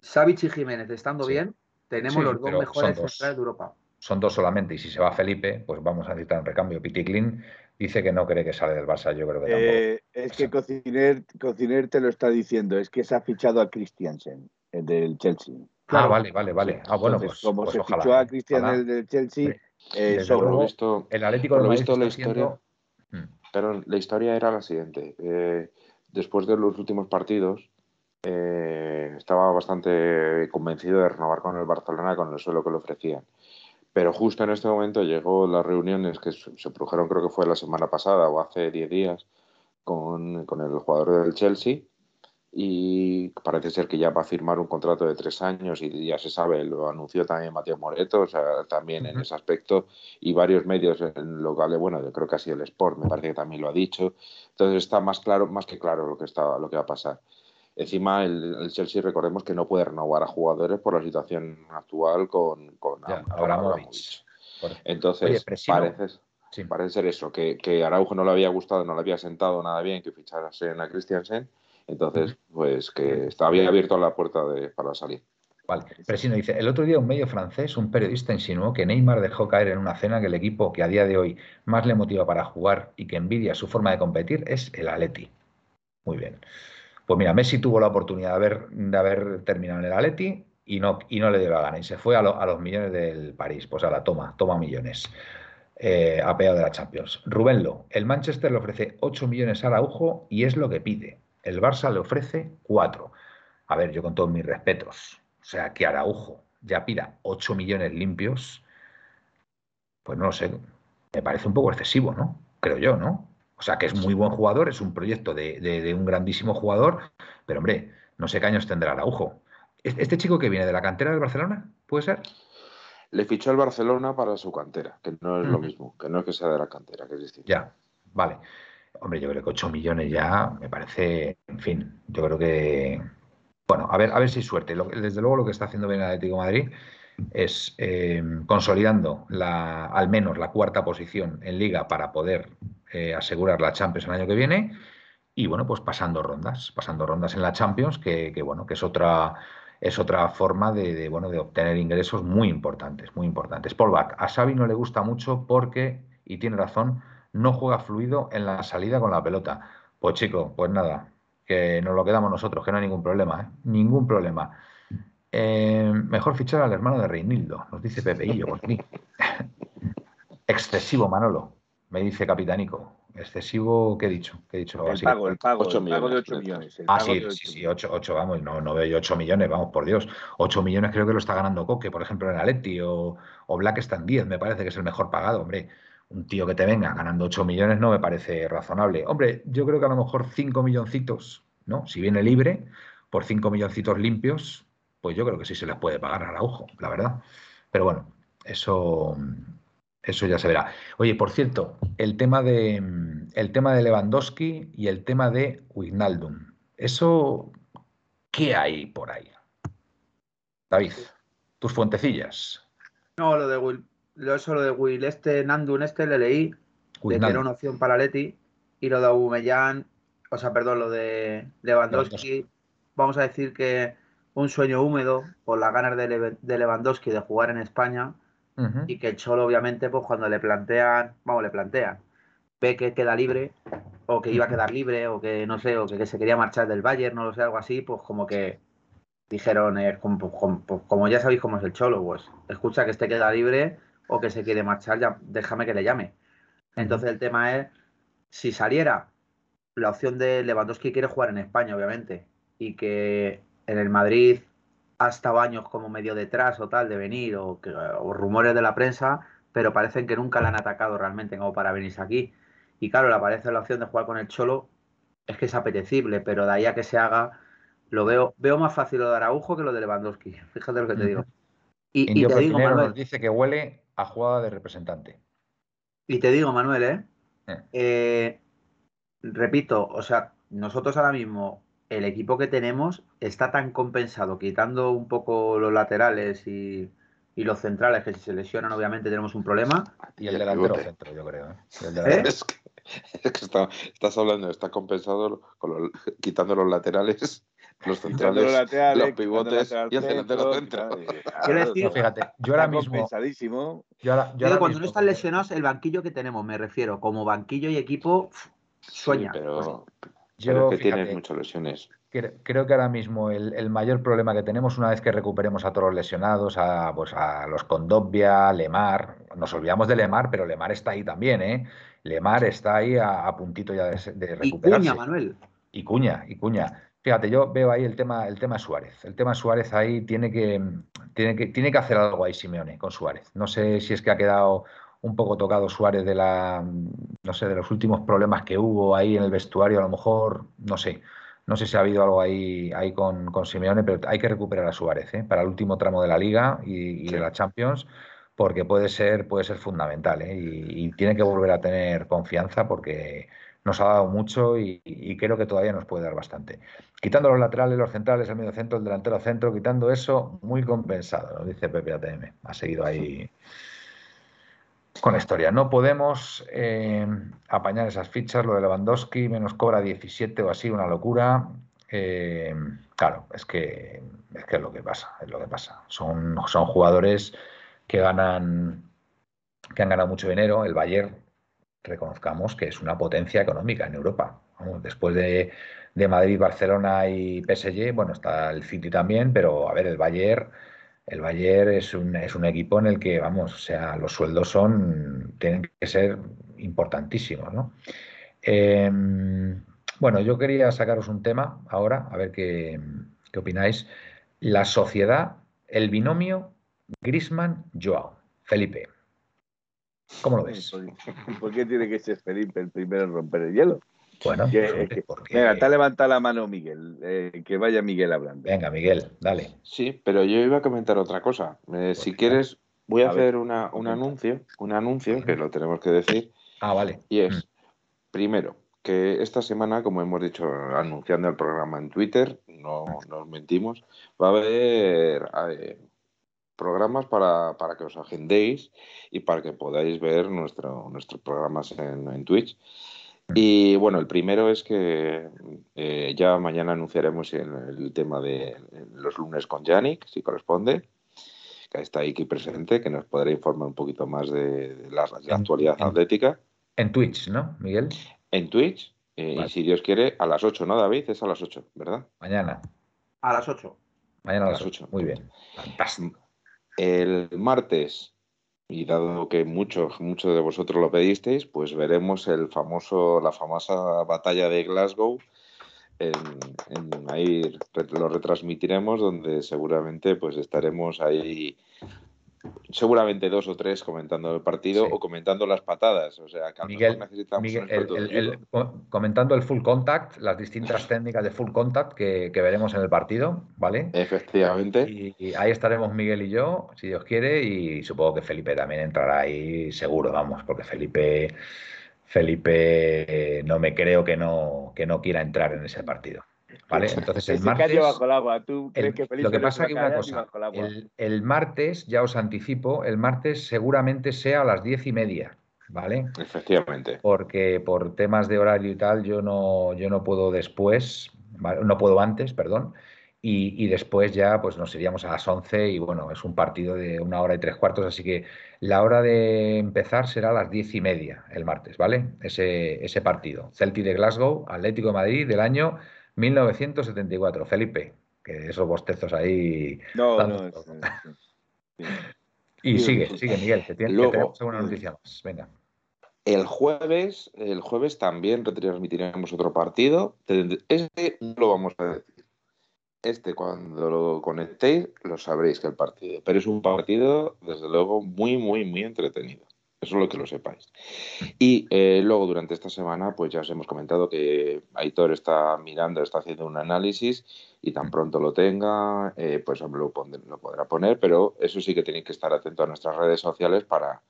Savic y Jiménez, estando bien, tenemos los dos mejores centrales de Europa. Son dos solamente, y si se va Felipe, pues vamos a necesitar un recambio. Piticlin dice que no cree que sale del Barça, yo creo que tampoco. Eh, es que Cociner, te lo está diciendo, es que se ha fichado a Christiansen, el del Chelsea. Ah, vale, vale, vale. Ah, bueno, pues, como pues se fichó a Cristian el del Chelsea, eh, visto, el Atlético de Madrid la historia. Mm. Pero la historia era la siguiente. Eh, después de los últimos partidos, estaba bastante convencido de renovar con el Barcelona con el suelo que le ofrecían. Pero justo en este momento llegó las reuniones que se produjeron, creo que fue la semana pasada o hace 10 días, con, el jugador del Chelsea. Y parece ser que ya va a firmar un contrato de tres años y ya se sabe, lo anunció también Mateo Moreto, o sea, también en ese aspecto, y varios medios en locales, bueno, yo creo que ha sido el Sport, me parece que también lo ha dicho. Entonces está más claro, más que claro lo que está, lo que va a pasar. Encima, el, Chelsea, recordemos que no puede renovar a jugadores por la situación actual con, con Entonces, parece, parece, ser eso, que, que, Araujo no le había gustado, no le había sentado nada bien que fichase a Christiansen. Entonces, pues que estaba bien abierto la puerta de, para salir. Vale, Presino dice, el otro día un medio francés, un periodista insinuó que Neymar dejó caer en una cena que el equipo que a día de hoy más le motiva para jugar y que envidia su forma de competir es el Atleti. Muy bien. Pues mira, Messi tuvo la oportunidad de haber, de haber terminado en el Atleti y no, y no le dio la gana. Y se fue a, los millones del París. Pues a la toma, toma millones. Eh, a de la Champions. Rubén Lo, el Manchester le ofrece 8 millones a Araujo y es lo que pide. El Barça le ofrece 4. A ver, yo con todos mis respetos. O sea, que Araujo ya pida 8 millones limpios, pues no lo sé. Me parece un poco excesivo, ¿no? Creo yo, ¿no? O sea, que es muy buen jugador, es un proyecto de, un grandísimo jugador, pero hombre, no sé qué años tendrá Araujo. ¿Este chico que viene de la cantera del Barcelona? ¿Puede ser? Le fichó el Barcelona para su cantera, que no es lo mismo, que no es que sea de la cantera, que es distinto. Ya, vale. Hombre, yo creo que 8 millones ya me parece, en fin, yo creo que. Bueno, a ver, a ver si suerte. desde luego lo que está haciendo bien el Atlético Madrid es eh, consolidando la, al menos la cuarta posición en liga para poder eh, asegurar la Champions el año que viene. Y bueno pues pasando rondas pasando rondas en la Champions que, bueno que es otra es otra forma de, bueno de obtener ingresos muy importantes muy importantes. Paul Bach a Xavi no le gusta mucho porque y tiene razón no juega fluido en la salida con la pelota. Pues chico pues nada que nos lo quedamos nosotros que no hay ningún problema ¿eh? ningún problema. Eh, mejor fichar al hermano de Reinildo, nos dice Pepeillo. (laughs) Excesivo, Manolo, me dice Capitanico. Excesivo, ¿qué he dicho? ¿Qué he dicho? El pago, el pago, 8 millones, de 8 millones. Ah, sí, sí, sí, 8, 8, vamos, no, no veo 8 millones, vamos, por Dios. 8 millones creo que lo está ganando Coque, por ejemplo, en Aletti, o, o Black está en 10, me parece que es el mejor pagado, hombre. Un tío que te venga ganando 8 millones no me parece razonable. Hombre, yo creo que a lo mejor 5 milloncitos, ¿no? Si viene libre, por 5 milloncitos limpios, pues yo creo que sí se les puede pagar a Araujo, la verdad. Pero bueno, eso, eso ya se verá. Oye, por cierto, el tema de el tema de Lewandowski y el tema de Wijnaldum. Eso, ¿qué hay por ahí? David, tus fuentecillas. No, lo de Will, eso lo de Will, este Nandun, este le leí, de que era una opción para Leti, y lo de Aubameyang, o sea, perdón, lo de Lewandowski, vamos a decir que un sueño húmedo por las ganas de, Lewandowski de jugar en España y que el Cholo obviamente pues cuando le plantean, vamos, le plantean, ve que queda libre, o que iba a quedar libre, o que no sé, o que, se quería marchar del Bayern, no lo sé, algo así, pues como que dijeron, eh, pues, como, ya sabéis cómo es el cholo, pues escucha que este queda libre o que se quiere marchar, ya déjame que le llame. Entonces el tema es, si saliera la opción de Lewandowski quiere jugar en España, obviamente, y que en el Madrid ha estado años como medio detrás o tal de venir, o, o rumores de la prensa, pero parecen que nunca le han atacado realmente como para venirse aquí. Y claro, le aparece la opción de jugar con el Cholo, es que es apetecible, pero de ahí a que se haga, lo veo, veo más fácil lo de Araujo que lo de Lewandowski. (laughs) Fíjate lo que te digo. Y, te digo, Manuel. Nos dice que huele a jugada de representante. Y te digo, Manuel, ¿eh? eh. eh repito, o sea, nosotros ahora mismo, el equipo que tenemos está tan compensado, quitando un poco los laterales y, y los centrales, que si se lesionan, obviamente tenemos un problema. Y el delantero centro, yo creo. ¿eh? (laughs) ¿Eh? Es que, es que está, estás hablando, está compensado con quitando los laterales, los centrales, los, pivotes y el delantero centro. Quiero (laughs) decir, fíjate, yo ahora mismo. Yo ahora, cuando no están lesionados, el banquillo que tenemos, me refiero, como banquillo y equipo, sueña. pero, yo, que tienes muchas lesiones creo que ahora mismo el, mayor problema que tenemos una vez que recuperemos a todos los lesionados, a, pues a los Condobia, Lemar, nos olvidamos de Lemar, pero Lemar está ahí también, ¿eh? Lemar está ahí a, puntito ya de, recuperarse. Y Cuña, Manuel. Y Cuña, y Cuña. Fíjate, yo veo ahí el tema, el tema Suárez. El tema Suárez ahí tiene que, tiene que, tiene que hacer algo ahí Simeone con Suárez. No sé si es que ha quedado un poco tocado Suárez de la, no sé, de los últimos problemas que hubo ahí en el vestuario, a lo mejor, no sé. No sé si ha habido algo ahí, ahí con, con Simeone, pero hay que recuperar a Suárez ¿eh? para el último tramo de la Liga y, de la Champions, porque puede ser, puede ser fundamental ¿eh? y, tiene que volver a tener confianza porque nos ha dado mucho y, creo que todavía nos puede dar bastante. Quitando los laterales, los centrales, el medio centro, el delantero centro, quitando eso, muy compensado, nos dice Pepe ATM. Ha seguido ahí con historia. No podemos eh, apañar esas fichas, lo de Lewandowski menos cobra 17 o así, una locura. Eh, claro, es que, es que es lo que pasa, es lo que pasa. Son, son jugadores que ganan, que han ganado mucho dinero. El Bayern, reconozcamos que es una potencia económica en Europa. después de, de Madrid, Barcelona y PSG, bueno, está el City también, pero a ver, el Bayern el Bayern es un, equipo en el que, vamos, o sea, los sueldos son, tienen que ser importantísimos, ¿no? Em, bueno, yo quería sacaros un tema ahora, a ver qué, opináis. La sociedad, el binomio Grisman-Joao. Felipe. ¿Cómo lo ves? ¿Por qué tiene que ser Felipe el primero en romper el hielo? Bueno, Venga, está levanta la mano Miguel, eh, que vaya Miguel hablando. Venga, Miguel, dale. Sí, pero yo iba a comentar otra cosa. Eh, si quieres, voy a, hacer una, un anuncio, un anuncio que lo tenemos que decir. Ah, vale. Y es, mm. primero, que esta semana, como hemos dicho, anunciando el programa en Twitter, no nos mentimos, va a haber eh, programas para, que os agendéis y para que podáis ver nuestro, nuestros programas en, en Twitch. Y bueno, el primero es que eh, ya mañana anunciaremos el, tema de los lunes con Yannick, si corresponde, que está aquí presente, que nos podrá informar un poquito más de, la, actualidad atlética. En Twitch, ¿no, Miguel? En Twitch, eh, y si Dios quiere, a las 8, ¿no, David? Es a las 8, ¿verdad? Mañana. A las 8. Mañana a las 8. Muy bien. Fantástico. El martes y dado que muchos muchos de vosotros lo pedisteis, pues veremos el famoso, la famosa batalla de Glasgow. ahí lo retransmitiremos, donde seguramente pues estaremos ahí seguramente dos o tres comentando el partido o comentando las patadas. O sea, que Miguel, necesitamos comentando el full contact, las distintas (laughs) técnicas de full contact que, veremos en el partido, ¿vale? Efectivamente. Y, ahí estaremos Miguel y yo, si Dios quiere, y supongo que Felipe también entrará ahí seguro, vamos, porque Felipe. Felipe no me creo que no, que no quiera entrar en ese partido. ¿Vale? Entonces el martes. lo que pasa es que una cosa, el, martes, ya os anticipo, el martes seguramente sea a las diez y media. ¿Vale? Efectivamente. Porque por temas de horario y tal, yo no, yo no puedo después, no puedo antes, perdón. y, después ya pues nos iríamos a las 11 y bueno, es un partido de una hora y tres cuartos, así que la hora de empezar será a las diez y media el martes, ¿vale? Ese, ese partido. Celtic de Glasgow, Atlético de Madrid del año 1974. Felipe, que esos bostezos ahí... No, no, Y sigue, sigue Miguel, que, tiene, tenemos alguna noticia más. Venga. El jueves, el jueves también retransmitiremos otro partido. Este no lo vamos a decir este cuando lo conectéis lo sabréis que el partido, pero es un partido desde luego muy, muy, muy entretenido. Eso es lo que lo sepáis. Y eh, luego durante esta semana, pues ya os hemos comentado que Aitor está mirando, está haciendo un análisis y tan pronto lo tenga, eh, pues lo, lo podrá poner, pero eso sí que tenéis que estar atento a nuestras redes sociales para,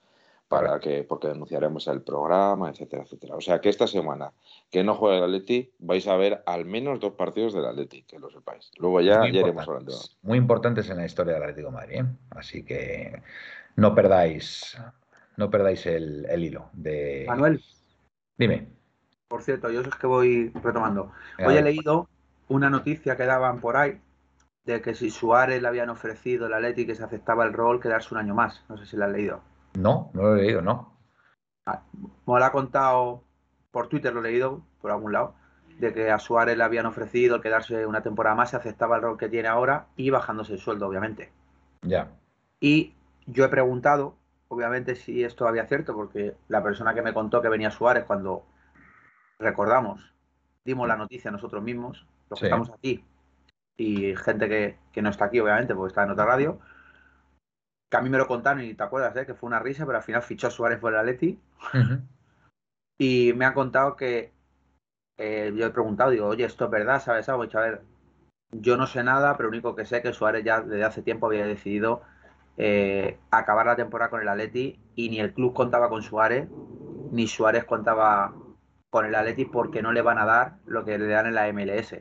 para que, porque denunciaremos el programa, etcétera, etcétera. O sea que esta semana que no juegue el Atleti, vais a ver al menos dos partidos del Atleti, que lo sepáis. Luego ya, iremos hablando. Muy importantes en la historia del Atlético de Madrid, ¿eh? así que no perdáis, no perdáis el, hilo de. Manuel. Dime. Por cierto, yo es que voy retomando. Hoy he leído una noticia que daban por ahí de que si Suárez le habían ofrecido el Atleti que se aceptaba el rol, quedarse un año más. No sé si la has leído. No, no lo he leído, no. Ah, me lo ha contado por Twitter, lo he leído por algún lado, de que a Suárez le habían ofrecido quedarse una temporada más, se aceptaba el rol que tiene ahora y bajándose el sueldo, obviamente. Ya. Y yo he preguntado, obviamente, si esto había cierto, porque la persona que me contó que venía Suárez cuando recordamos, dimos la noticia nosotros mismos, los que estamos aquí, y gente que, que no está aquí, obviamente, porque está en otra radio, que a mí me lo contaron y te acuerdas, ¿eh? que fue una risa, pero al final fichó Suárez por el Atleti. Y me han contado que eh, yo he preguntado, digo, oye, esto es verdad, ¿sabes algo? a ver, yo no sé nada, pero lo único que sé es que Suárez ya desde hace tiempo había decidido eh, acabar la temporada con el Atleti y ni el club contaba con Suárez, ni Suárez contaba con el Atleti porque no le van a dar lo que le dan en la MLS.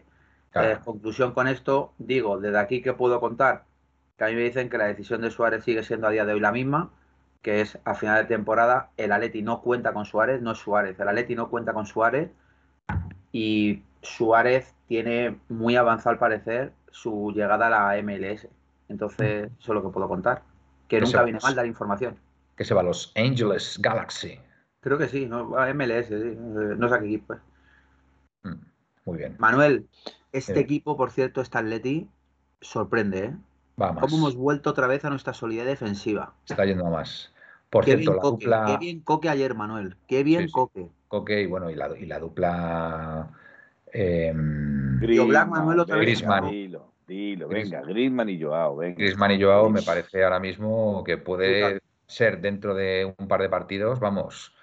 conclusión con esto, digo, desde aquí que puedo contar que a mí me dicen que la decisión de Suárez sigue siendo a día de hoy la misma, que es a final de temporada el Atleti no cuenta con Suárez, no es Suárez, el Atleti no cuenta con Suárez y Suárez tiene muy avanzado al parecer su llegada a la MLS. Entonces, eso es lo que puedo contar. Que nunca viene mal dar información. Que se va a los Angeles Galaxy. Creo que sí, no, MLS, no sé qué equipo mm, Muy bien. Manuel, este equipo, por cierto, este Atleti, sorprende, ¿eh? Vamos. ¿Cómo hemos vuelto otra vez a nuestra solidez defensiva? Está yendo a más. (laughs) Por cierto, la dupla. Qué bien Coque ayer, Manuel. Qué bien Coque. Coque y bueno, y la, y la dupla. Eh, Black, Manuel otra vez. Grisman. Dilo, venga, Grisman y Joao, venga. Grisman y Joao me parece ahora mismo que puede ser dentro de un par de partidos, vamos.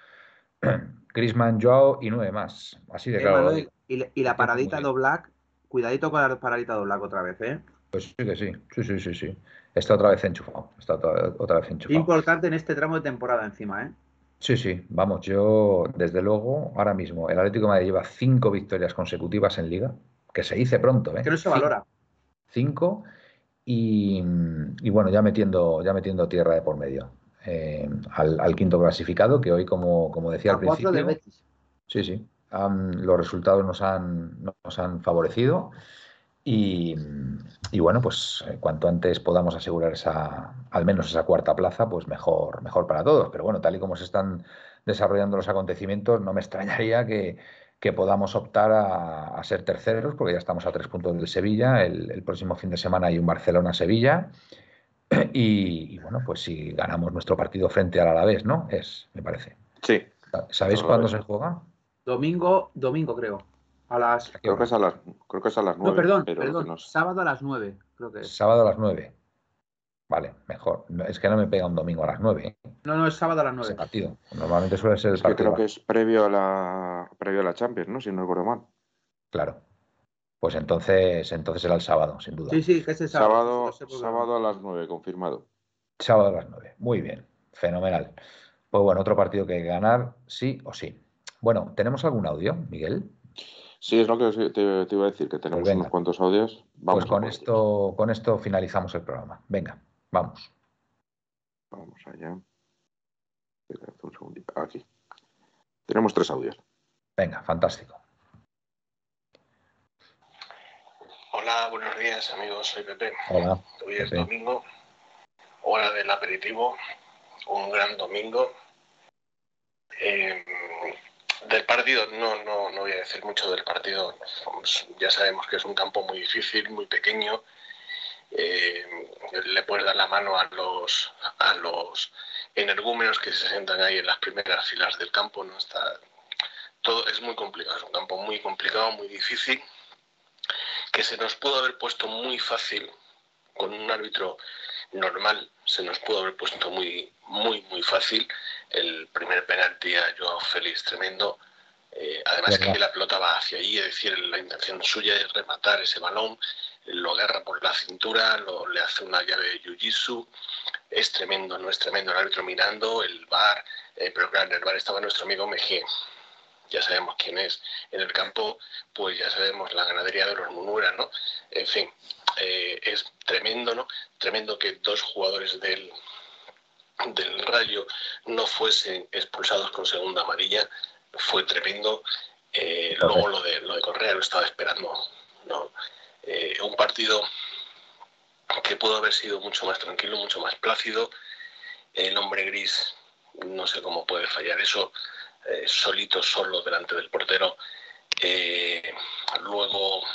(clears throat) Grisman, Joao y nueve más. Así de eh, claro. y, la paradita de Black, cuidadito con la paradita de Black otra vez, ¿eh? Pues sí que sí, sí, sí, sí, sí. Está otra vez enchufado, está otra, vez enchufado. Importante en este tramo de temporada encima, ¿eh? Sí, sí, vamos, yo desde luego, ahora mismo, el Atlético de Madrid lleva cinco victorias consecutivas en Liga, que se dice pronto, ¿eh? Que no se valora. Cinco, y, bueno, ya metiendo, ya metiendo tierra de por medio. Eh, al, quinto clasificado, que hoy, como, como decía al principio. Sí, sí. los resultados nos han, nos han favorecido. Y, bueno, pues eh, cuanto antes podamos asegurar esa, al menos esa cuarta plaza, pues mejor, mejor para todos. Pero bueno, tal y como se están desarrollando los acontecimientos, no me extrañaría que, podamos optar a, ser terceros, porque ya estamos a tres puntos del Sevilla. El, próximo fin de semana hay un Barcelona-Sevilla. (clears throat) Y, bueno, pues si ganamos nuestro partido frente al Alavés, ¿no? Es, me parece. Sí. ¿Sabéis cuándo se juega? Domingo, domingo creo. A las... Creo que es a las, creo que es a las 9. No, perdón, perdón. Sábado a las 9, creo que es. Sábado a las 9. Vale, mejor. Es que no me pega un domingo a las 9. ¿eh? No, no, es sábado a las 9. Ese partido. Normalmente suele ser el es Que creo que es previo a la previo a la Champions, ¿no? Si no recuerdo mal. Claro. Pues entonces, entonces era el sábado, sin duda. Sí, sí, que es el sábado. Sábado, sábado a las 9, confirmado. Sábado a las 9. Muy bien. Fenomenal. Pues bueno, otro partido que hay que ganar, sí o sí. Bueno, ¿tenemos algún audio, Miguel? Sí, es lo que te, iba a decir, que tenemos pues unos cuantos audios. Vamos pues con esto, con esto finalizamos el programa. Venga, vamos. Vamos allá. Un segundito. Aquí. Tenemos tres audios. Venga, fantástico. Hola, buenos días amigos, soy Pepe. Hola. Hoy es Pepe. domingo, hora del aperitivo, un gran domingo. Eh, del partido, no, no, no voy a decir mucho del partido. Pues ya sabemos que es un campo muy difícil, muy pequeño. Eh, le puedes dar la mano a los, a los energúmenos que se sientan ahí en las primeras filas del campo. No está, todo es muy complicado, es un campo muy complicado, muy difícil, que se nos pudo haber puesto muy fácil con un árbitro normal, se nos pudo haber puesto muy, muy, muy fácil. El primer penalti a Joao Félix tremendo. Eh, además Verdad. que la pelota va hacia allí, es decir, la intención suya es rematar ese balón, lo agarra por la cintura, lo, le hace una llave de jiu-jitsu. Es tremendo, no es tremendo el árbitro mirando, el bar, eh, pero claro, en el bar estaba nuestro amigo Mejía. Ya sabemos quién es. En el campo, pues ya sabemos la ganadería de los Munura, ¿no? En fin, eh, es tremendo, ¿no? Tremendo que dos jugadores del, del Rayo no fuesen expulsados con segunda amarilla. Fue tremendo. Eh, luego lo de, lo de Correa lo estaba esperando. ¿no? Eh, un partido que pudo haber sido mucho más tranquilo, mucho más plácido. El hombre gris, no sé cómo puede fallar eso, eh, solito, solo delante del portero. Luego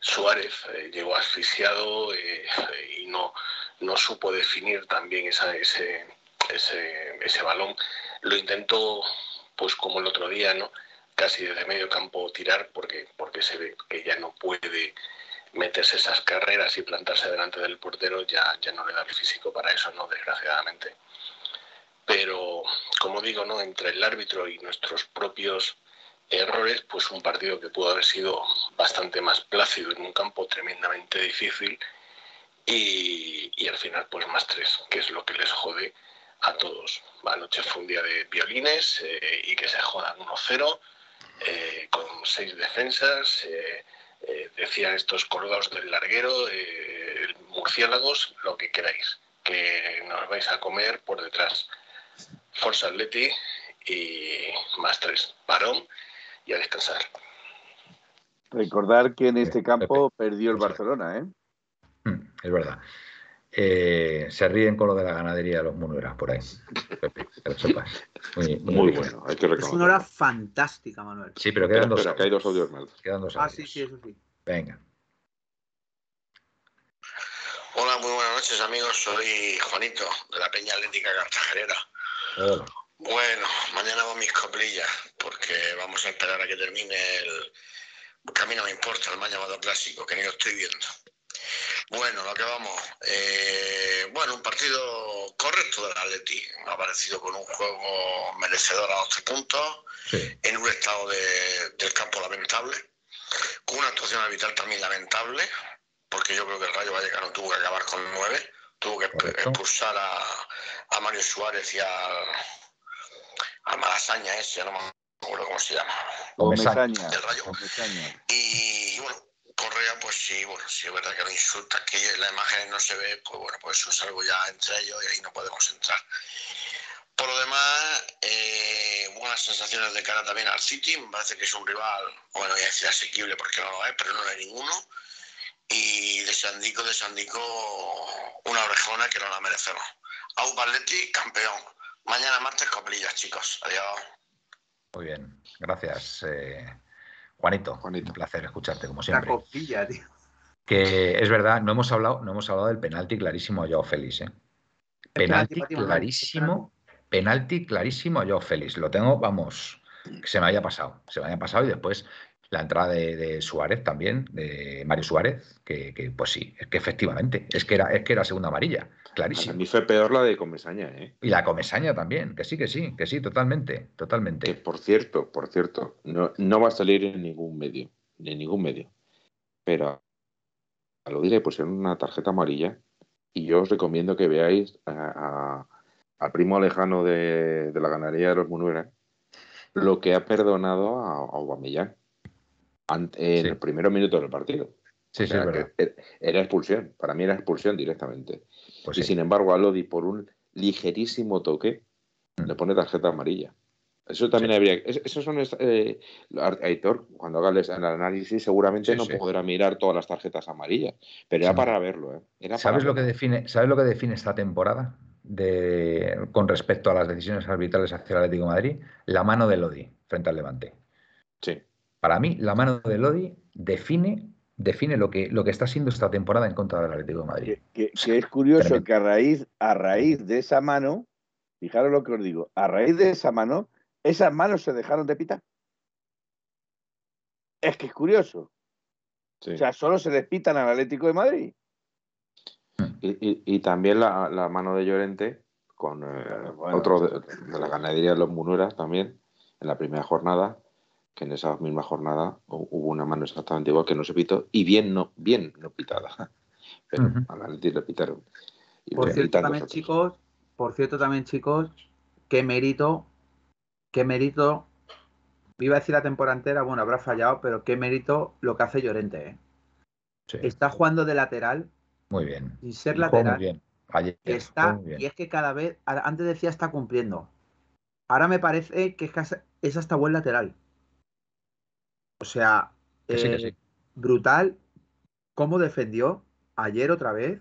Suárez llegó asfixiado y no, no supo definir también esa, ese, ese, ese balón. Lo intentó, pues como el otro día, ¿no? casi desde medio campo tirar porque, porque se ve que ya no puede meterse esas carreras y plantarse delante del portero, ya, ya no le da el físico para eso, ¿no? desgraciadamente. Pero, como digo, ¿no? entre el árbitro y nuestros propios errores, pues un partido que pudo haber sido bastante más plácido en un campo tremendamente difícil y, y al final pues más tres, que es lo que les jode a todos. Anoche fue un día de violines eh, y que se jodan 1-0 eh, con seis defensas. eh, eh, decían estos colgados del larguero, eh, murciélagos, lo que queráis, que nos vais a comer por detrás. Forza Atleti y más tres, parón y a descansar. Recordar que en este campo perdió el Barcelona, ¿eh? Mm, Es verdad. Eh, se ríen con lo de la ganadería de los Munueras por ahí. Pepe, que lo sepas. Muy, muy Muy bien. bueno, hay que Es reconocerlo. una hora fantástica, Manuel. Sí, pero Espera, quedan dos espera, que hay audios. dos audios más. Quedan dos Ah, sí, sí, eso sí. Venga. Hola, muy buenas noches amigos, soy Juanito de la Peña Atlética Cartagenera. Hola. Bueno, mañana hago mis coplillas porque vamos a esperar a que termine el... Que a mí no me importa el mal llamado clásico, que ni lo estoy viendo. Bueno, lo que vamos. eh, bueno, un partido correcto del Atleti. Me ha parecido con un juego merecedor a los tres puntos, Sí. en un estado de- del campo lamentable, con una actuación arbitral también lamentable, porque yo creo que el Rayo Vallecano tuvo que acabar con nueve, tuvo que Correcto. expulsar a, a Mario Suárez y a, a Malasaña ese, no me acuerdo cómo se llama. Comesaña. Del Rayo. Comesaña. Y bueno, Correa, pues sí, bueno, sí es verdad que lo insulta, que la imagen no se ve, pues bueno, pues eso es algo ya entre ellos y ahí no podemos entrar. Por lo demás, eh, buenas sensaciones de cara también al City, me parece que es un rival, bueno, voy a decir asequible porque no lo es, pero no lo hay ninguno. Y de Sandico, de Sandico, una orejona que no la merecemos. Au Barletti, campeón. Mañana martes coplillas, chicos. Adiós. Muy bien. Gracias, eh, Juanito. Juanito. Un placer escucharte, como La siempre. copilla, tío. Que es verdad, no hemos hablado, no hemos hablado del penalti clarísimo a Joao Félix, ¿eh? penalti clarísimo, penalti clarísimo a Joao Félix. Lo tengo, vamos, que se me haya pasado, se me haya pasado y después la entrada de, de Suárez también, de Mario Suárez, que, que, pues sí, es que efectivamente, es que era, es que era segunda amarilla, A clarísimo. mí fue peor la de Comesaña, ¿eh? Y la comesaña también, que sí, que sí, que sí, totalmente, Que totalmente. por cierto, por cierto, no, no va a salir en ningún medio, en ningún medio. Pero a lo diré, pues en una tarjeta amarilla. Y yo os recomiendo que veáis a, a- al primo lejano de, de la ganadería de los Munuera lo que ha perdonado a, a Aubameyang ante- en Sí. los primeros minutos del partido. Sí, O sí, sea, es verdad. que era- era expulsión, para mí era expulsión directamente. Pues y sí. sin embargo, a Lodi por un ligerísimo toque Mm. le pone tarjeta amarilla. Eso también habría. Esos son. Eh, Aitor, cuando haga el análisis, seguramente no podrá mirar todas las tarjetas amarillas. Pero era para verlo. ¿eh? ¿Sabes, lo que define, ¿Sabes lo que define esta temporada de, con respecto a las decisiones arbitrales hacia el Atlético de Madrid? La mano de Lodi frente al Levante. Sí. Para mí, la mano de Lodi define define lo que, lo que está siendo esta temporada en contra del Atlético de Madrid. Que, es curioso que a raíz, a raíz de esa mano, fijaros lo que os digo, a raíz de esa mano, esas manos se dejaron de pitar. Es que es curioso. O sea, solo se les pitan al Atlético de Madrid. Y, también la, mano de Llorente con eh, otro de, de, la ganadería de los Munueras también en la primera jornada que en esa misma jornada hubo una mano exactamente igual que no se pitó y bien no, bien no pitada. (laughs) Pero a la le pitaron. por cierto, también, chicos, por cierto, también, chicos, qué mérito, qué mérito, iba a decir la temporada entera, bueno, habrá fallado, pero qué mérito lo que hace Llorente, ¿eh? Está jugando de lateral. Muy bien. Sin ser lateral. bien. está, y es que cada vez, antes decía está cumpliendo. Ahora me parece que es hasta buen lateral. O sea, eh, brutal cómo defendió ayer otra vez.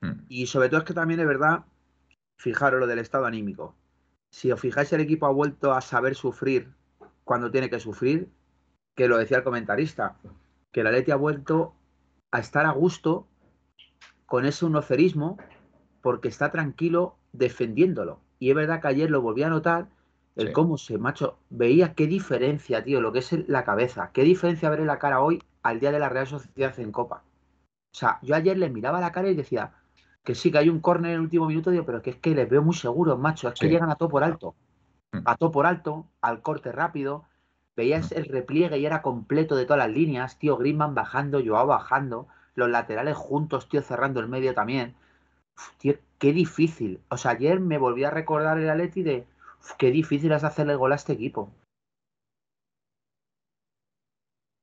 Hmm. Y sobre todo es que también es verdad, fijaros lo del estado anímico. Si os fijáis, el equipo ha vuelto a saber sufrir cuando tiene que sufrir, que lo decía el comentarista, que la Leti ha vuelto a estar a gusto con ese unocerismo porque está tranquilo defendiéndolo. Y es verdad que ayer lo volví a notar el cómo se, macho, veía qué diferencia, tío, lo que es la cabeza. Qué diferencia ver la cara hoy al día de la Real Sociedad en Copa. O sea, yo ayer les miraba la cara y decía que sí, que hay un córner en el último minuto, digo, pero que es que les veo muy seguros, macho. Es que llegan a todo por alto. Mm. A todo por alto, al corte rápido. Veías mm. el repliegue y era completo de todas las líneas. Tío, Griezmann bajando, Joao bajando. Los laterales juntos, tío, cerrando el medio también. tío, qué difícil. O sea, ayer me volví a recordar el Atleti de qué difícil es hacerle gol a este equipo.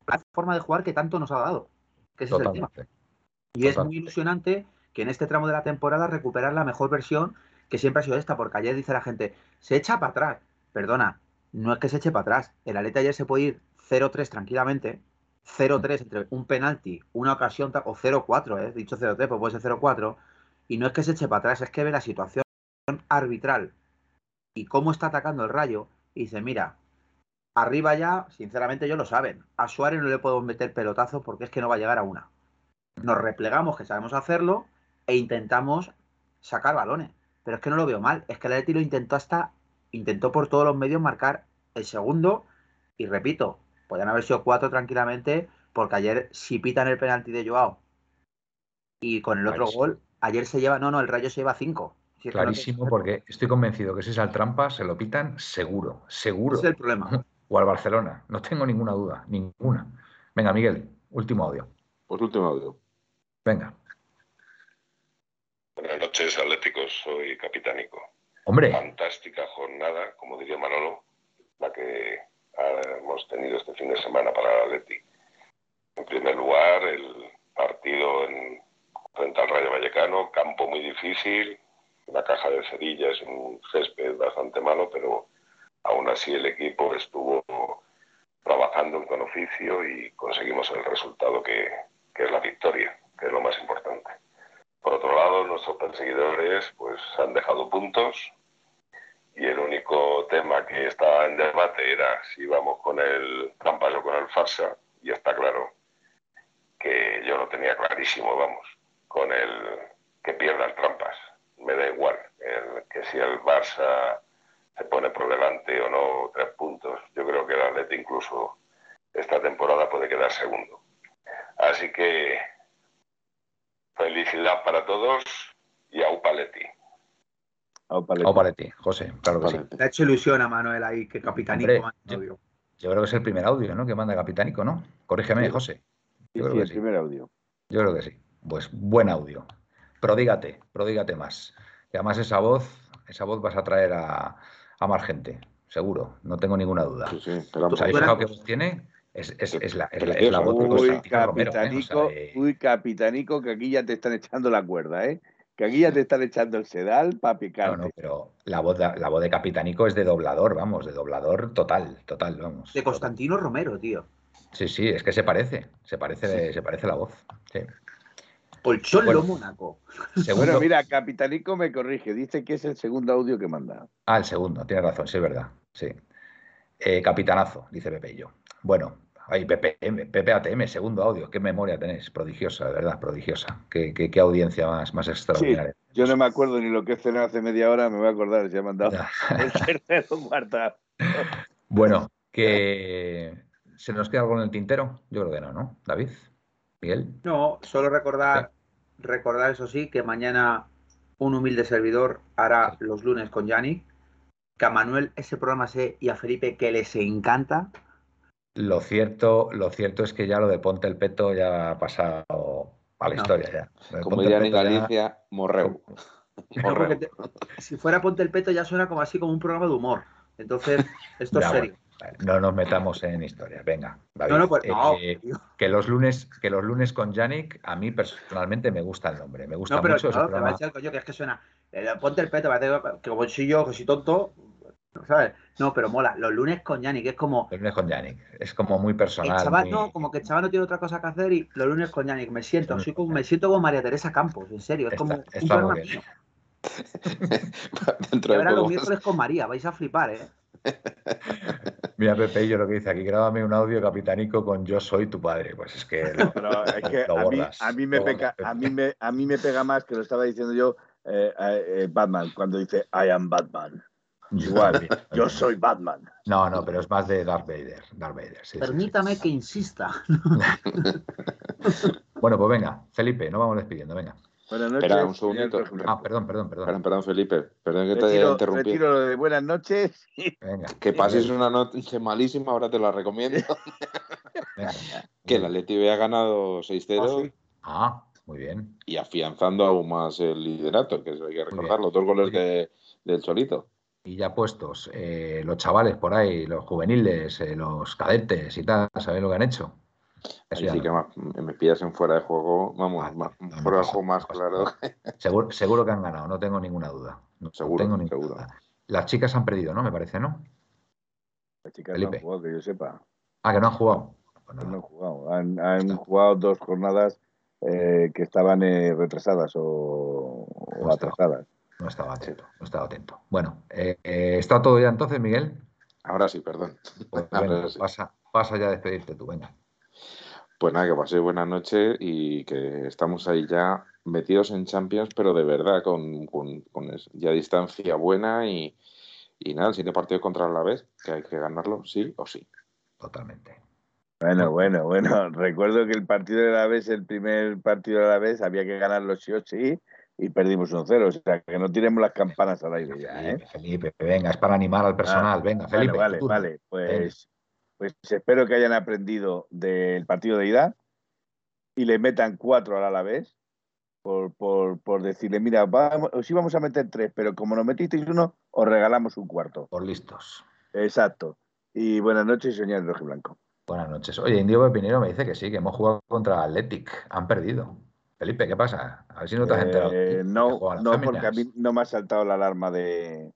La forma de jugar que tanto nos ha dado. Que es el tema. Y es muy ilusionante que en este tramo de la temporada recuperar la mejor versión que siempre ha sido esta, porque ayer dice la gente, se echa para atrás. Perdona, no es que se eche para atrás. El Aleta ayer se puede ir 0-3 tranquilamente, 0-3 entre un penalti, una ocasión o 0-4, ¿eh? dicho 0-3, pues puede ser 0-4, y no es que se eche para atrás, es que ve la situación arbitral y cómo está atacando el Rayo, y dice, mira, arriba ya, sinceramente ellos lo saben, a Suárez no le podemos meter pelotazo porque es que no va a llegar a una. Nos replegamos, que sabemos hacerlo, e intentamos sacar balones. Pero es que no lo veo mal, es que el Atleti lo intentó hasta, intentó por todos los medios marcar el segundo, y repito, podrían haber sido cuatro tranquilamente, porque ayer si pitan el penalti de Joao y con el otro gol, ayer se lleva, no, no, el Rayo se lleva cinco. Clarísimo, porque estoy convencido que si es al trampa se lo pitan seguro, seguro. es el problema. (laughs) O al Barcelona, no tengo ninguna duda, ninguna. Venga, Miguel, último audio. Pues último audio. Venga. Buenas noches, Atléticos, soy Capitánico. Hombre. Fantástica jornada, como diría Manolo, la que hemos tenido este fin de semana para el Atleti. En primer lugar, el partido en, frente al Rayo Vallecano, campo muy difícil, la caja de cerillas, un césped bastante malo, pero aún así el equipo estuvo trabajando con oficio y conseguimos el resultado que, es la victoria, que es lo más importante. Por otro lado, nuestros perseguidores pues han dejado puntos y el único tema que estaba en debate era si vamos con el trampas o con el farsa y está claro que yo lo tenía clarísimo, vamos, con el que pierdan trampas me da igual. que si el Barça se pone por delante o no tres puntos, yo creo que el Atleti incluso esta temporada puede quedar segundo. Así que felicidad para todos y a Upaletti. Upaletti, José, claro que sí. ha hecho ilusión a Manuel ahí, que Capitanico yo, yo, creo que es el primer audio, ¿no? Que manda Capitanico, ¿no? Corrígeme, José. Yo creo que el primer audio. Yo creo que sí. Pues buen audio prodígate, prodígate más. Y además esa voz, esa voz vas a traer a, más gente, seguro, no tengo ninguna duda. Sí, sí, ¿Sabéis qué voz tiene? Es, la, es, la, voz de capitanico, Uy, capitanico, que aquí ya te están echando la cuerda, ¿eh? que aquí ya te están echando el sedal para picar. No, no, pero la voz, de, la voz de Capitanico es de doblador, vamos, de doblador total, total, vamos. De Constantino Romero, tío. Sí, sí, es que se parece, se parece, se parece la voz. Sí. O el Cholo Mónaco. Bueno, mira, Capitanico me corrige, dice que es el segundo audio que manda. Ah, el segundo, tiene razón, sí, es verdad. Sí. Eh, capitanazo, dice Pepe y yo. Bueno, Ay, PPM, PPATM, segundo audio. Qué memoria tenéis, prodigiosa, de verdad, prodigiosa. Qué, qué, qué audiencia más, más extraordinaria. Sí, yo no me acuerdo ni lo que cené hace media hora, me voy a acordar, se ha mandado (laughs) el tercero cuarto. Bueno, que ¿se nos queda algo en el tintero? Yo creo que no, ¿no? David, Miguel. No, solo recordar, recordar eso sí, que mañana un humilde servidor hará los lunes con Yanni, que a Manuel ese programa sé y a Felipe que les encanta lo cierto, lo cierto es que ya lo de Ponte el Peto ya ha pasado a la historia. Ya. Como ya en Galicia, morreu. (laughs) si fuera Ponte el Peto ya suena como así como un programa de humor. Entonces, esto es serio. No nos metamos en historia. Venga, David, no, pues, eh, que los lunes, que los lunes con Yannick, a mí personalmente me gusta el nombre. Me gusta pero, mucho ese programa. que es que suena. Eh, ponte el peto, que como soy yo, que soy tonto, ¿sabes? No, pero mola. Los lunes con Yannick, es como. Los lunes con Yannick, es como muy personal. El chaval, no, como que el chaval no tiene otra cosa que hacer y los lunes con Yannick. Me siento, soy como, me siento como María Teresa Campos, en serio. Es como un programa mío. (laughs) Dentro ahora los miércoles con María, vais a flipar, ¿eh? Mira, Pepe, yo lo que dice aquí, grábame un audio capitanico con Yo soy tu padre. Pues es que, lo, Pero es que a, mí, a, mí, me pega, a, mí me, a mí me pega más que lo estaba diciendo yo eh, eh, Batman, cuando dice I am Batman. Igual, yo soy Batman. No, no, pero es más de Darth Vader. Darth Vader Permítame que insista. (laughs) bueno, pues venga, Felipe, no vamos despidiendo, venga. Buenas noches. Espera un segundito. Ah, perdón, perdón, perdón. Perdón, perdón Felipe. Perdón que te haya interrumpido. Retiro lo de buenas noches. Venga. Que pases una noche malísima, ahora te la recomiendo. (laughs) que la Leti ha ganado 6-0. Ah, muy bien. Y afianzando aún más el liderato, que eso hay que recordarlo. Dos goles de, del Solito y ya puestos eh, los chavales por ahí, los juveniles, eh, los cadetes y tal, ¿sabéis lo que han hecho? Así sí que me pillas en fuera de juego, vamos, fuera de juego más claro. Seguro, seguro, que han ganado, no tengo ninguna duda. No seguro, tengo ninguna seguro. Duda. Las chicas han perdido, ¿no? Me parece, ¿no? Las chicas no han jugado, que yo sepa. Ah, que no han jugado. Pues no han jugado. Han, han jugado dos jornadas eh, que estaban retrasadas o, o atrasadas. No estaba atento, no estaba atento. Bueno, eh, eh, ¿está todo ya entonces, Miguel? Ahora sí, perdón. Pues (laughs) pasa, pasa ya a despedirte tú, venga. Pues nada, que paséis buena noche y que estamos ahí ya metidos en Champions, pero de verdad, con, con, ya distancia buena y, y nada, el siguiente partido contra la vez, que hay que ganarlo, sí o sí. Totalmente. Bueno, bueno, bueno. (laughs) Recuerdo que el partido de la vez, el primer partido de la vez, había que ganarlo sí o sí y perdimos 1-0. O sea, que no tiremos las campanas al aire ya. ¿eh? Felipe, venga, es para animar al personal. Ah, venga, Felipe. vale, vale. Pues, pues espero que hayan aprendido del partido de ida y le metan cuatro a la vez. Por, por, por decirle, mira, vamos, os íbamos a meter tres, pero como nos metisteis uno, os regalamos un cuarto. Por listos. Exacto. Y buenas noches, señor Rojo Blanco. Buenas noches. Oye, Indio Pepinero me dice que sí, que hemos jugado contra Athletic. Han perdido. Felipe, ¿qué pasa? A ver si no te has enterado. Eh, no, no porque a mí no me ha saltado la alarma de.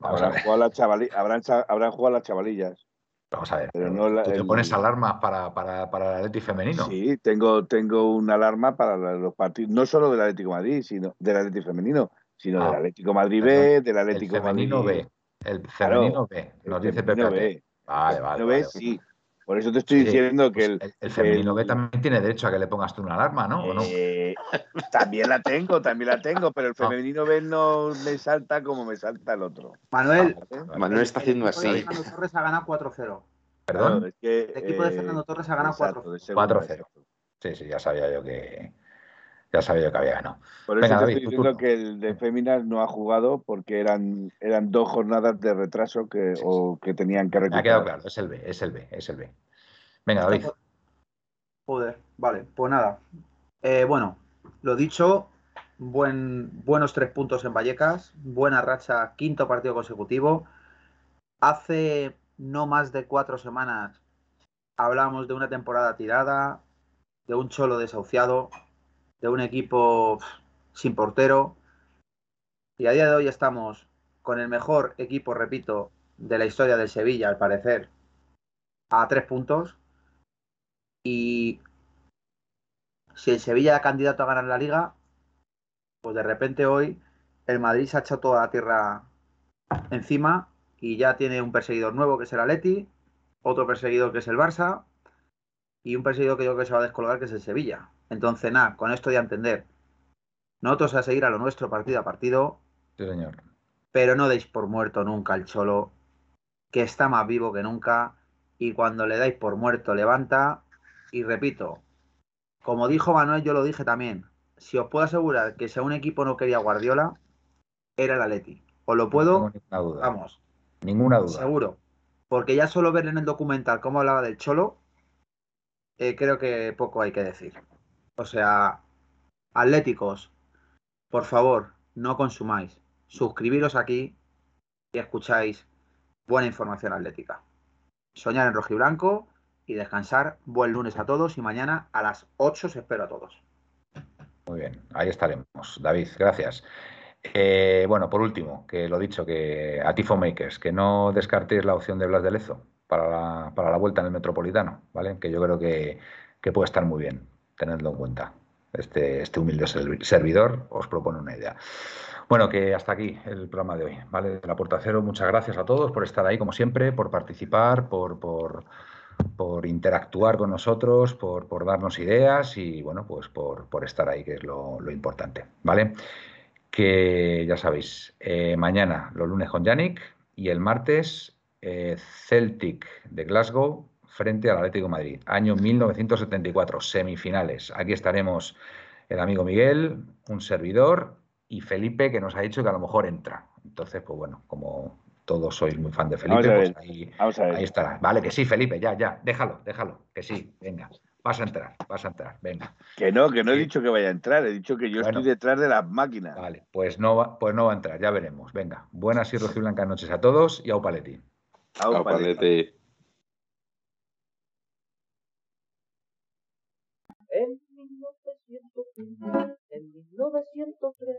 habrán, jugado las habrán, habrán jugado las chavalillas. Vamos a ver. Pero no ¿Tú te pones alarmas para, para, para el Atlético femenino? Sí, tengo, tengo una alarma para los partidos, no solo del Atlético Madrid, sino del Atlético femenino, sino del ah, Atlético Madrid B, del Atlético el femenino B. El femenino B, nos dice Pepe. B. Vale, vale. B, sí. Por eso te estoy diciendo que el, el, femenino B también tiene derecho a que le pongas tú una alarma, ¿no? Eh, también la tengo, también la tengo, pero el femenino B no me salta como me salta el otro. Manuel, Manuel está haciendo así. Fernando Torres ha ganado 4-0. Perdón. el equipo de Fernando Torres ha ganado 4-0. 4-0. Sí, sí, ya sabía yo que ya sabía yo que había ganado. Por eso te estoy diciendo que el de Féminas no ha jugado porque eran, eran dos jornadas de retraso que, o que tenían que recuperar. Me ha quedado claro, es el B, es el B, es el B. Venga, David. Joder, vale, pues nada. Eh, bueno, lo dicho, buen, buenos tres puntos en Vallecas, buena racha, quinto partido consecutivo. Hace no más de cuatro semanas hablábamos de una temporada tirada, de un cholo desahuciado, de un equipo sin portero. Y a día de hoy estamos con el mejor equipo, repito, de la historia del Sevilla, al parecer, a tres puntos. Y si el Sevilla era candidato a ganar la liga, pues de repente hoy el Madrid se ha echado toda la tierra encima y ya tiene un perseguidor nuevo que es el Atleti, otro perseguidor que es el Barça y un perseguidor que yo creo que se va a descolgar que es el Sevilla. Entonces, nada, con esto ya entender. Nosotros a seguir a lo nuestro partido a partido. Sí, señor. Pero no deis por muerto nunca al Cholo, que está más vivo que nunca. Y cuando le dais por muerto, levanta. Y repito, como dijo Manuel, yo lo dije también. Si os puedo asegurar que si a un equipo no quería Guardiola, era el Atleti. Os lo puedo, ninguna duda. vamos, Ninguna duda. seguro. Porque ya solo ver en el documental cómo hablaba del Cholo, eh, creo que poco hay que decir. O sea, atléticos, por favor, no consumáis. Suscribiros aquí y escucháis buena información atlética. Soñar en rojiblanco y descansar. Buen lunes a todos y mañana a las 8 os espero a todos. Muy bien, ahí estaremos. David, gracias. Eh, bueno, por último, que lo dicho, que a Tifo Makers, que no descartéis la opción de Blas de Lezo para la, para la vuelta en el Metropolitano, ¿vale? Que yo creo que, que puede estar muy bien, tenedlo en cuenta. Este, este humilde servi- servidor os propone una idea. Bueno, que hasta aquí el programa de hoy, ¿vale? De la Puerta Cero, muchas gracias a todos por estar ahí, como siempre, por participar, por, por, por interactuar con nosotros, por, por darnos ideas y, bueno, pues por, por estar ahí, que es lo, importante, ¿vale? Que ya sabéis, eh, mañana los lunes con Yannick y el martes eh, Celtic de Glasgow frente al Atlético Madrid, año 1974, semifinales. Aquí estaremos el amigo Miguel, un servidor y Felipe que nos ha dicho que a lo mejor entra. Entonces, pues bueno, como todos sois muy fan de Felipe, pues ahí, estará. Vale, que sí, Felipe, ya, ya, déjalo, déjalo, que sí, venga, vas a entrar, vas a entrar, venga. Que no, que no he dicho que vaya a entrar, he dicho que yo Bueno. estoy detrás de las máquinas. Vale, pues no va, pues no va a entrar, ya veremos. Venga, buenas y rojiblancas noches a todos y au paletti. Au, Au. En 1903, en 1903,